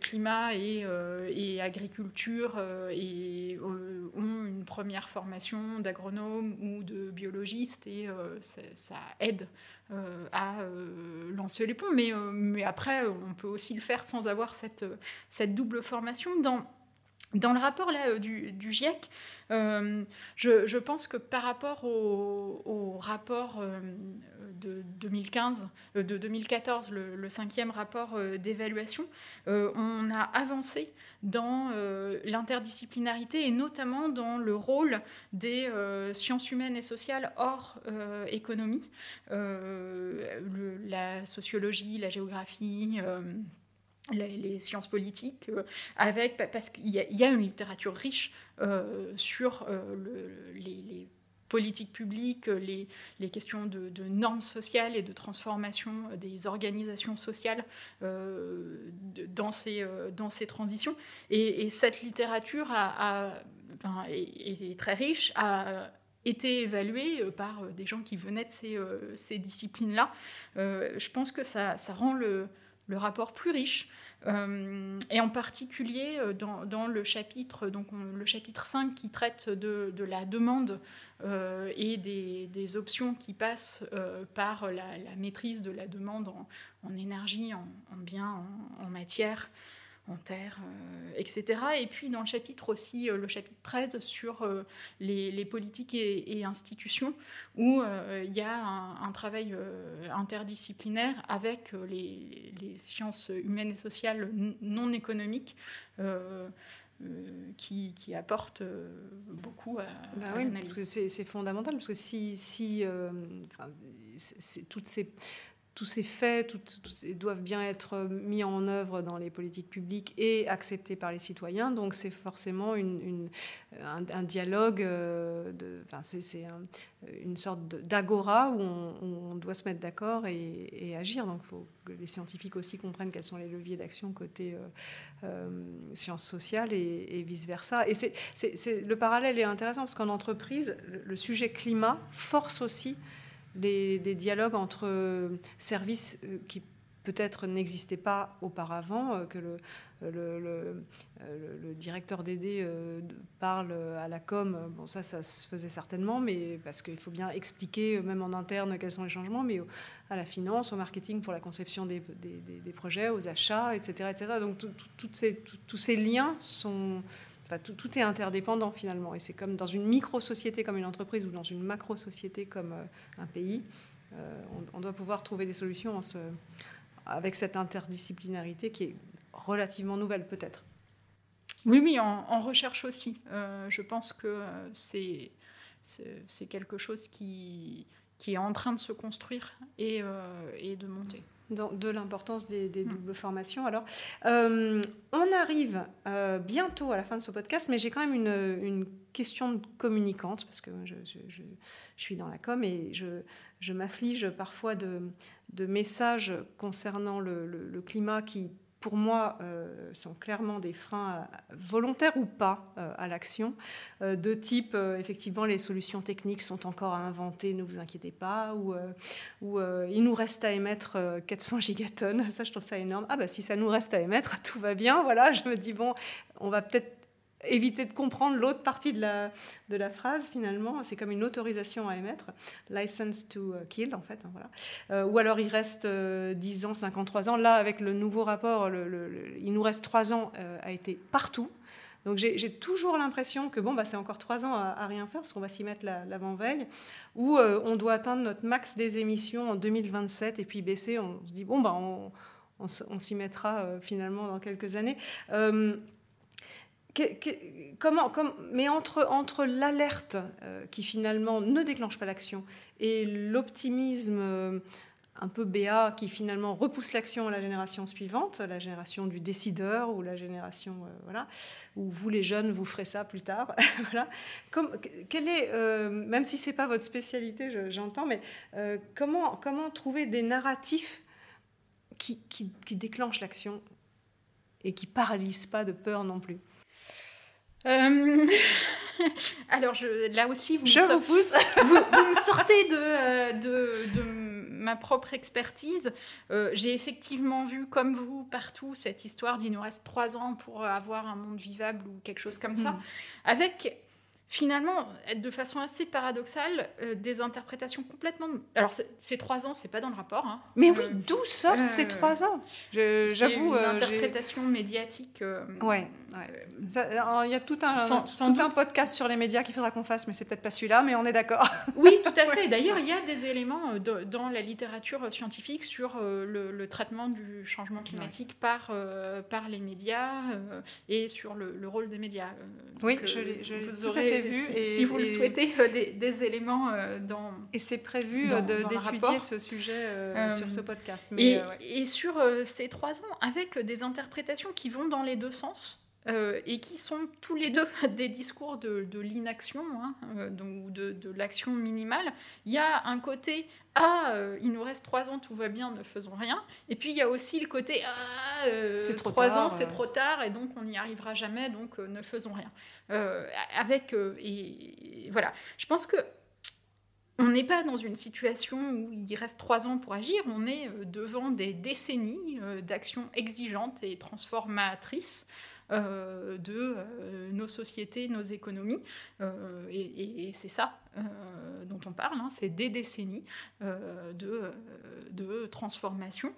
climat et, et agriculture et ont une première formation d'agronome ou de biologiste et ça, aide euh, à euh, lancer les ponts. Mais, euh, mais après, on peut aussi le faire sans avoir cette, cette double formation. Dans le rapport là, du, du GIEC, je, je, pense que par rapport au, rapport de 2015, de 2014, le, cinquième rapport d'évaluation, on a avancé dans euh, l'interdisciplinarité et notamment dans le rôle des euh, sciences humaines et sociales hors euh, économie, la sociologie, la géographie. Les, sciences politiques, avec, parce qu'il y, a une littérature riche sur le, les politiques publiques, les, questions de, normes sociales et de transformation des organisations sociales dans, ces, dans ces transitions. Et, cette littérature est, très riche, a été évaluée par des gens qui venaient de ces, ces disciplines-là. je pense que ça, ça rend le, le rapport plus riche. Euh, et en particulier euh, dans, le chapitre donc le chapitre 5 qui traite de, la demande euh, et des, options qui passent par la, maîtrise de la demande en, énergie, en, biens, en, matière en terre, euh, etc. Et puis dans le chapitre aussi, euh, le chapitre 13 sur euh, les, politiques et, institutions, où il y a un, travail interdisciplinaire avec les, sciences humaines et sociales non économiques. qui, qui apporte beaucoup à, bah oui, parce que c'est fondamental, parce que si, si toutes ces tous ces faits doivent bien être mis en œuvre dans les politiques publiques et acceptés par les citoyens. Donc c'est forcément un, dialogue, euh, c'est une sorte d'agora où, on, doit se mettre d'accord et, agir. Donc il faut que les scientifiques aussi comprennent quels sont les leviers d'action côté euh, euh, sciences sociales et, vice-versa. Et le parallèle est intéressant parce qu'en entreprise, le sujet climat force aussi des dialogues entre euh, services euh, qui peut-être n'existaient pas auparavant, euh, que le, directeur d'aider parle à la com, bon ça, ça se faisait certainement, mais parce qu'il faut bien expliquer, même en interne, quels sont les changements, mais à la finance, au marketing pour la conception des, des, projets, aux achats, etc. etc. Donc ces, tous ces liens sont tout, est interdépendant finalement. Et c'est comme dans une micro-société comme une entreprise ou dans une macro-société comme euh, un pays. Euh, on, doit pouvoir trouver des solutions avec cette interdisciplinarité qui est relativement nouvelle peut-être. Oui, oui, en, recherche aussi. Euh, je pense que c'est, quelque chose qui, est en train de se construire et de monter de l'importance des, mm. doubles formations. Alors, euh, on arrive euh, bientôt à la fin de ce podcast, mais j'ai quand même une, question communicante, parce que je, suis dans la com et je, m'afflige parfois de, messages concernant le climat qui pour moi, euh, sont clairement des freins volontaires ou pas euh, à l'action, euh, de type, effectivement, les solutions techniques sont encore à inventer, ne vous inquiétez pas, ou, ou il nous reste à émettre 400 gigatonnes, ça je trouve ça énorme. Ah bah si ça nous reste à émettre, <laughs> tout va bien, voilà, je me dis, bon, on va peut-être éviter de comprendre l'autre partie de la, de la phrase finalement. C'est comme une autorisation à émettre, license to uh, kill en fait. Hein, voilà. Euh, ou alors il reste 10 euh, ans, 53 ans. Là, avec le nouveau rapport, il nous reste 3 ans euh, a été partout. Donc j'ai toujours l'impression que bon, bah, c'est encore 3 ans à, rien faire parce qu'on va s'y mettre l'avant-veille, où on doit atteindre notre max des émissions en 2027 et puis baisser. On se dit bon, bah, on, on, s'y mettra finalement dans quelques années comment, mais entre, l'alerte euh, qui finalement ne déclenche pas l'action et l'optimisme euh, un peu béat qui finalement repousse l'action à la génération suivante, la génération du décideur ou la génération euh, voilà où vous les jeunes vous ferez ça plus tard <laughs> quel est même si c'est pas votre spécialité j'entends mais comment trouver des narratifs qui, qui, déclenchent l'action et qui paralysent pas de peur non plus? Euh, <laughs> alors, je, là aussi, vous, je me, vous, pousse. <laughs> vous, me sortez de, euh, de, de, ma propre expertise. Euh, j'ai effectivement vu, comme vous, partout, cette histoire d'il nous reste trois ans pour avoir un monde vivable ou quelque chose comme ça, hmm. avec finalement, de façon assez paradoxale, euh, des interprétations complètement. Alors, ces trois ans, c'est pas dans le rapport. Hein. Mais oui, d'où sortent ces trois ans? J'avoue. Une interprétation médiatique. ouais. Il y a tout un, tout un podcast sur les médias qu'il faudra qu'on fasse, mais c'est peut-être pas celui-là, mais on est d'accord. <laughs> Oui, tout à fait. D'ailleurs, il y a des éléments dans la littérature scientifique sur le, traitement du changement climatique par, par les médias et sur le, rôle des médias. oui, je l'ai vu. Si, vous le souhaitez, euh, des, éléments euh, dans. Et c'est prévu euh, d'étudier ce sujet sur ce podcast. Mais, et, et, sur ces trois ans, avec des interprétations qui vont dans les deux sens. Et qui sont tous les deux <laughs> des discours de, l'inaction, hein, donc de, de l'action minimale. Il y a un côté ah, il nous reste trois ans, tout va bien, ne faisons rien. Et puis il y a aussi le côté ah, c'est trois ans, c'est trop tard, et donc on n'y arrivera jamais, donc ne faisons rien. avec et, voilà, je pense que on n'est pas dans une situation où il reste trois ans pour agir, on est euh, devant des décennies euh, d'actions exigeantes et transformatrices euh, de nos sociétés, nos économies. et, c'est ça dont on parle, hein, c'est des décennies de, transformation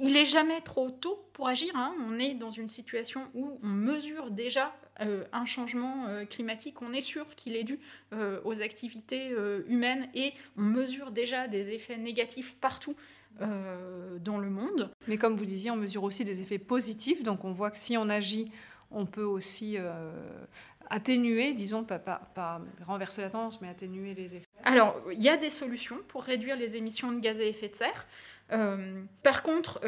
il n'est jamais trop tôt pour agir. Hein. On est dans une situation où on mesure déjà euh, un changement euh, climatique, on est sûr qu'il est dû euh, aux activités humaines et on mesure déjà des effets négatifs partout. Dans le monde. Mais comme vous disiez, on mesure aussi des effets positifs, donc on voit que si on agit, on peut aussi atténuer, disons, pas, pas, renverser la tendance, mais atténuer les effets. Alors, il y a des solutions pour réduire les émissions de gaz à effet de serre. par contre,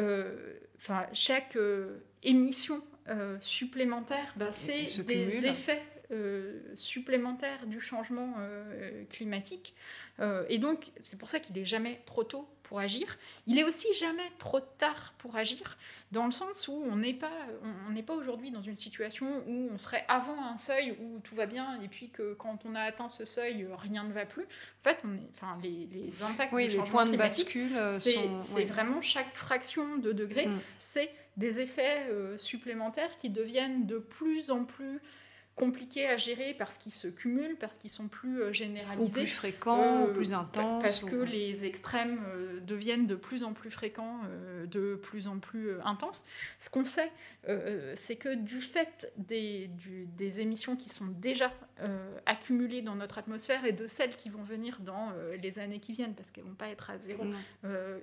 chaque émission euh, supplémentaires, bah, c'est des effets euh, supplémentaires du changement euh, climatique. et donc, c'est pour ça qu'il n'est jamais trop tôt pour agir. Il est aussi jamais trop tard pour agir, dans le sens où on n'est pas, on, n'est pas aujourd'hui dans une situation où on serait avant un seuil où tout va bien, et puis que quand on a atteint ce seuil, rien ne va plus. En fait, on est, enfin, les, les impacts oui, du les changement points de bascule, c'est vraiment chaque fraction de degré, mm. c'est des effets euh, supplémentaires qui deviennent de plus en plus compliqués à gérer parce qu'ils se cumulent, parce qu'ils sont plus euh, généralisés. Ou plus fréquents, ou euh, plus intenses. Parce que les extrêmes deviennent de plus en plus fréquents, de plus en plus intenses. Ce qu'on sait, c'est que du fait des, des, émissions qui sont déjà accumulées dans notre atmosphère et de celles qui vont venir dans les années qui viennent, parce qu'elles ne vont pas être à zéro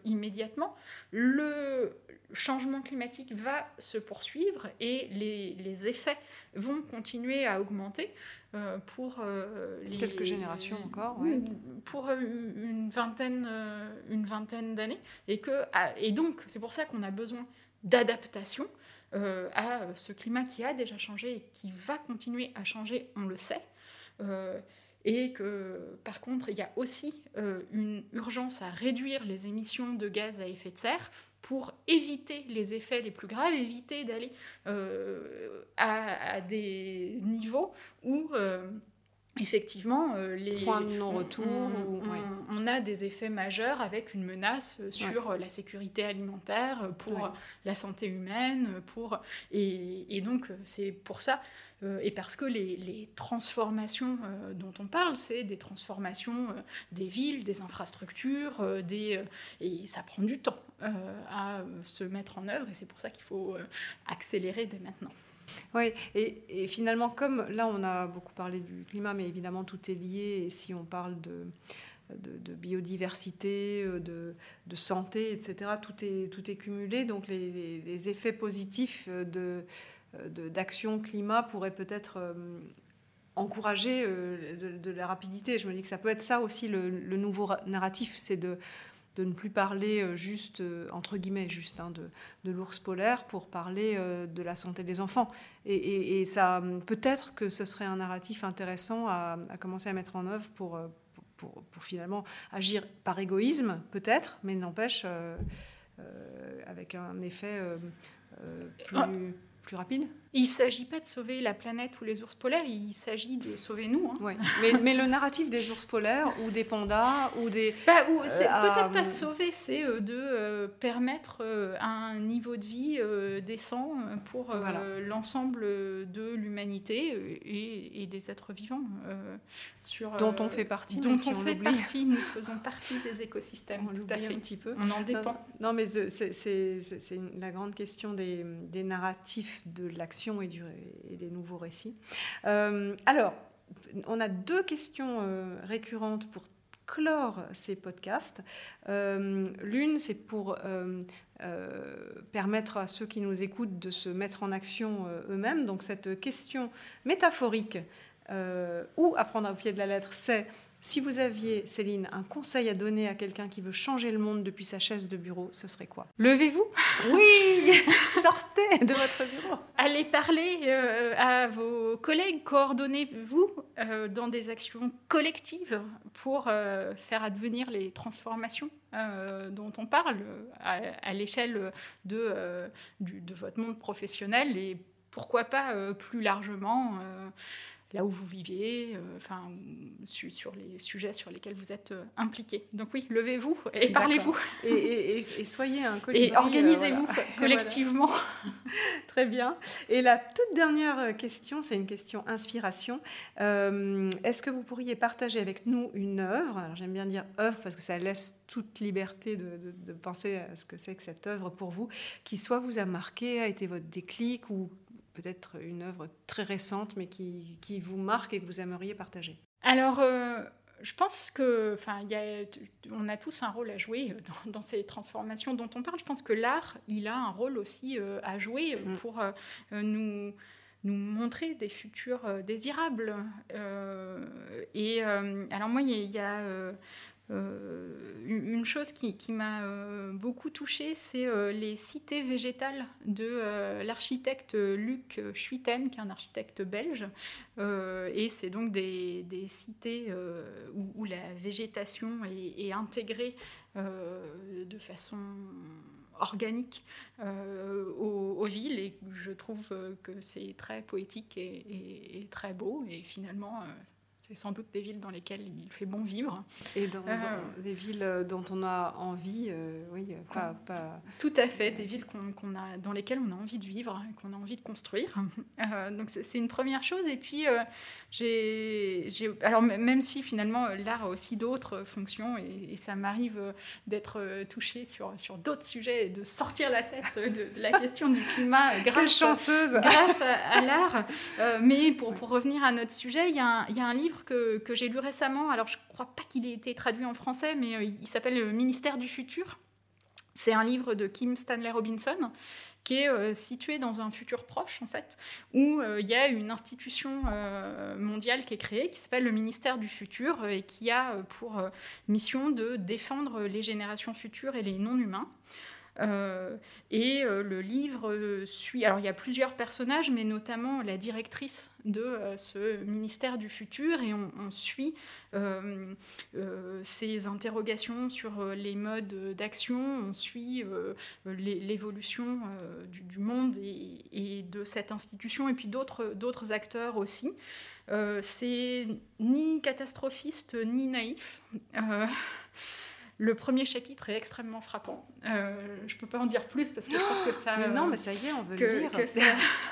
immédiatement, le, changement climatique va se poursuivre et les, effets vont continuer à augmenter euh, pour euh, quelques générations encore, pour une vingtaine, euh, une vingtaine d'années, et que et donc c'est pour ça qu'on a besoin d'adaptation à ce climat qui a déjà changé et qui va continuer à changer, on le sait. Et que par contre il y a aussi une urgence à réduire les émissions de gaz à effet de serre pour éviter les effets les plus graves, éviter d'aller euh, à, des niveaux où euh, effectivement euh, les points de non-retour on, a des effets majeurs avec une menace sur la sécurité alimentaire pour la santé humaine pour et, et donc c'est pour ça euh, et parce que les, transformations euh, dont on parle, c'est des transformations euh, des villes, des infrastructures, des, et ça prend du temps à se mettre en œuvre, et c'est pour ça qu'il faut accélérer dès maintenant. Oui, et, finalement, comme là, on a beaucoup parlé du climat, mais évidemment, tout est lié, et si on parle de, de, biodiversité, de, de, santé, etc., tout est, tout est cumulé, donc les, effets positifs de euh, d'action climat pourrait peut-être euh, encourager euh, de, la rapidité. Je me dis que ça peut être ça aussi le, nouveau narratif, c'est de, de ne plus parler juste, entre guillemets, juste hein, de, de l'ours polaire pour parler de la santé des enfants. Et, ça, peut-être que ce serait un narratif intéressant à, commencer à mettre en œuvre pour, pour, pour finalement agir par égoïsme, peut-être, mais n'empêche avec un effet plus... Ah plus rapide Il ne s'agit pas de sauver la planète ou les ours polaires, il s'agit de sauver nous. Hein. Mais, mais, le narratif des ours polaires ou des pandas ou des... Bah, c'est euh, peut-être pas sauver, c'est euh, de euh, permettre un niveau de vie décent pour l'ensemble de l'humanité et, des êtres vivants. sur, dont on fait partie, dont on, fait partie, nous faisons partie des écosystèmes, <laughs> on tout à fait. un petit peu. On en dépend. Non, mais c'est la grande question des, des narratifs de l'action et, des nouveaux récits. Euh, alors, on a deux questions euh, récurrentes pour clore ces podcasts. Euh, l'une, c'est pour permettre à ceux qui nous écoutent de se mettre en action eux-mêmes. Donc cette question métaphorique ou apprendre au pied de la lettre, c'est Si vous aviez, Céline, un conseil à donner à quelqu'un qui veut changer le monde depuis sa chaise de bureau, ce serait quoi? Levez-vous. Oui <laughs> Sortez de votre bureau. Allez parler euh, à vos collègues, coordonnez-vous euh, dans des actions collectives pour euh, faire advenir les transformations dont on parle à, l'échelle de, de, votre monde professionnel et pourquoi pas plus largement là où vous viviez, euh, enfin, sur les sujets sur lesquels vous êtes euh, impliqué. Donc oui, levez-vous et parlez-vous. Et, soyez un colibri. <laughs> Et organisez-vous euh, collectivement. <laughs> Très bien. Et la toute dernière question, c'est une question inspiration. Est-ce que vous pourriez partager avec nous une œuvre? Alors j'aime bien dire œuvre parce que ça laisse toute liberté de, de penser à ce que c'est que cette œuvre pour vous, qui soit vous a marqué, a été votre déclic ou peut-être une œuvre très récente, mais qui, qui, vous marque et que vous aimeriez partager Alors, euh, je pense que, enfin, on a tous un rôle à jouer <laughs> dans, ces transformations dont on parle. Je pense que l'art, il a un rôle aussi euh, à jouer mm. pour euh, nous nous montrer des futurs désirables. et alors moi, il y a euh, une chose qui, m'a euh, beaucoup touchée, c'est euh, les cités végétales de l'architecte Luc Schuiten, qui est un architecte belge. et c'est donc des, cités où, la végétation est, intégrée de façon organique aux, villes et je trouve que c'est très poétique et, très beau et finalement c'est sans doute des villes dans lesquelles il fait bon vivre. Et dans, euh, des villes euh, dont on a envie, euh, oui, pas, Tout à fait, des villes qu'on, a, dans lesquelles on a envie de vivre, qu'on a envie de construire. <laughs> donc c'est, une première chose. Et puis, j'ai, alors même si finalement l'art a aussi d'autres fonctions, et, ça m'arrive d'être touchée sur, sur d'autres sujets et de sortir la tête de, la question du climat <laughs> grâce, grâce à, l'art. <laughs> mais pour, pour revenir à notre sujet, il y, il y a un livre que, j'ai lu récemment. Alors, je ne crois pas qu'il ait été traduit en français, mais euh, il s'appelle Le ministère du futur. C'est un livre de Kim Stanley Robinson qui est euh, situé dans un futur proche, en fait, où euh, il y a une institution mondiale qui est créée, qui s'appelle le ministère du futur, et qui a pour mission de défendre les générations futures et les non-humains. Euh, et euh, le livre euh, suit. Alors, il y a plusieurs personnages, mais notamment la directrice de ce ministère du futur, et on, suit ses interrogations sur les modes d'action, on suit l'évolution du, monde et, de cette institution, et puis d'autres acteurs aussi. C'est ni catastrophiste ni naïf. Le premier chapitre est extrêmement frappant. Euh, je ne peux pas en dire plus parce que je pense que ça. Mais non, mais ça y est, on veut le lire. Que ça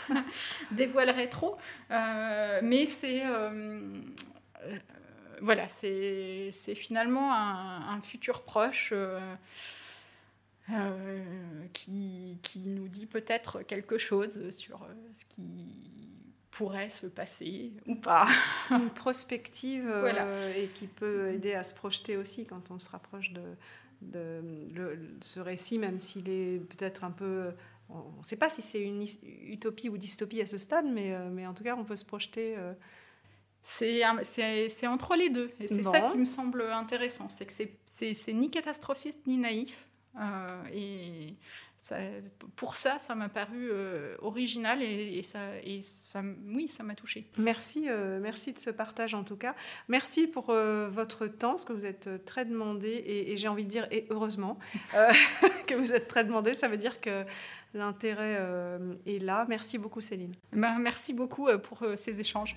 <laughs> dévoilerait trop. Euh, mais c'est. Euh, voilà, c'est finalement un, futur proche. qui, qui, nous dit peut-être quelque chose sur ce qui pourrait se passer ou pas. <laughs> Une prospective euh, et qui peut aider à se projeter aussi quand on se rapproche de, de ce récit, même s'il est peut-être un peu... On ne sait pas si c'est une utopie ou dystopie à ce stade, mais, euh, mais en tout cas, on peut se projeter. Euh. C'est entre les deux. Et c'est ça qui me semble intéressant. C'est que c'est ni catastrophiste ni naïf. et pour ça, ça m'a paru euh, original et, ça, et ça, oui, ça m'a touché. Merci, euh, merci de ce partage en tout cas. Merci pour euh, votre temps, parce que vous êtes très demandé et, j'ai envie de dire, et heureusement <laughs> que vous êtes très demandé, ça veut dire que l'intérêt est là. Merci beaucoup Céline. Ben, merci beaucoup pour ces échanges.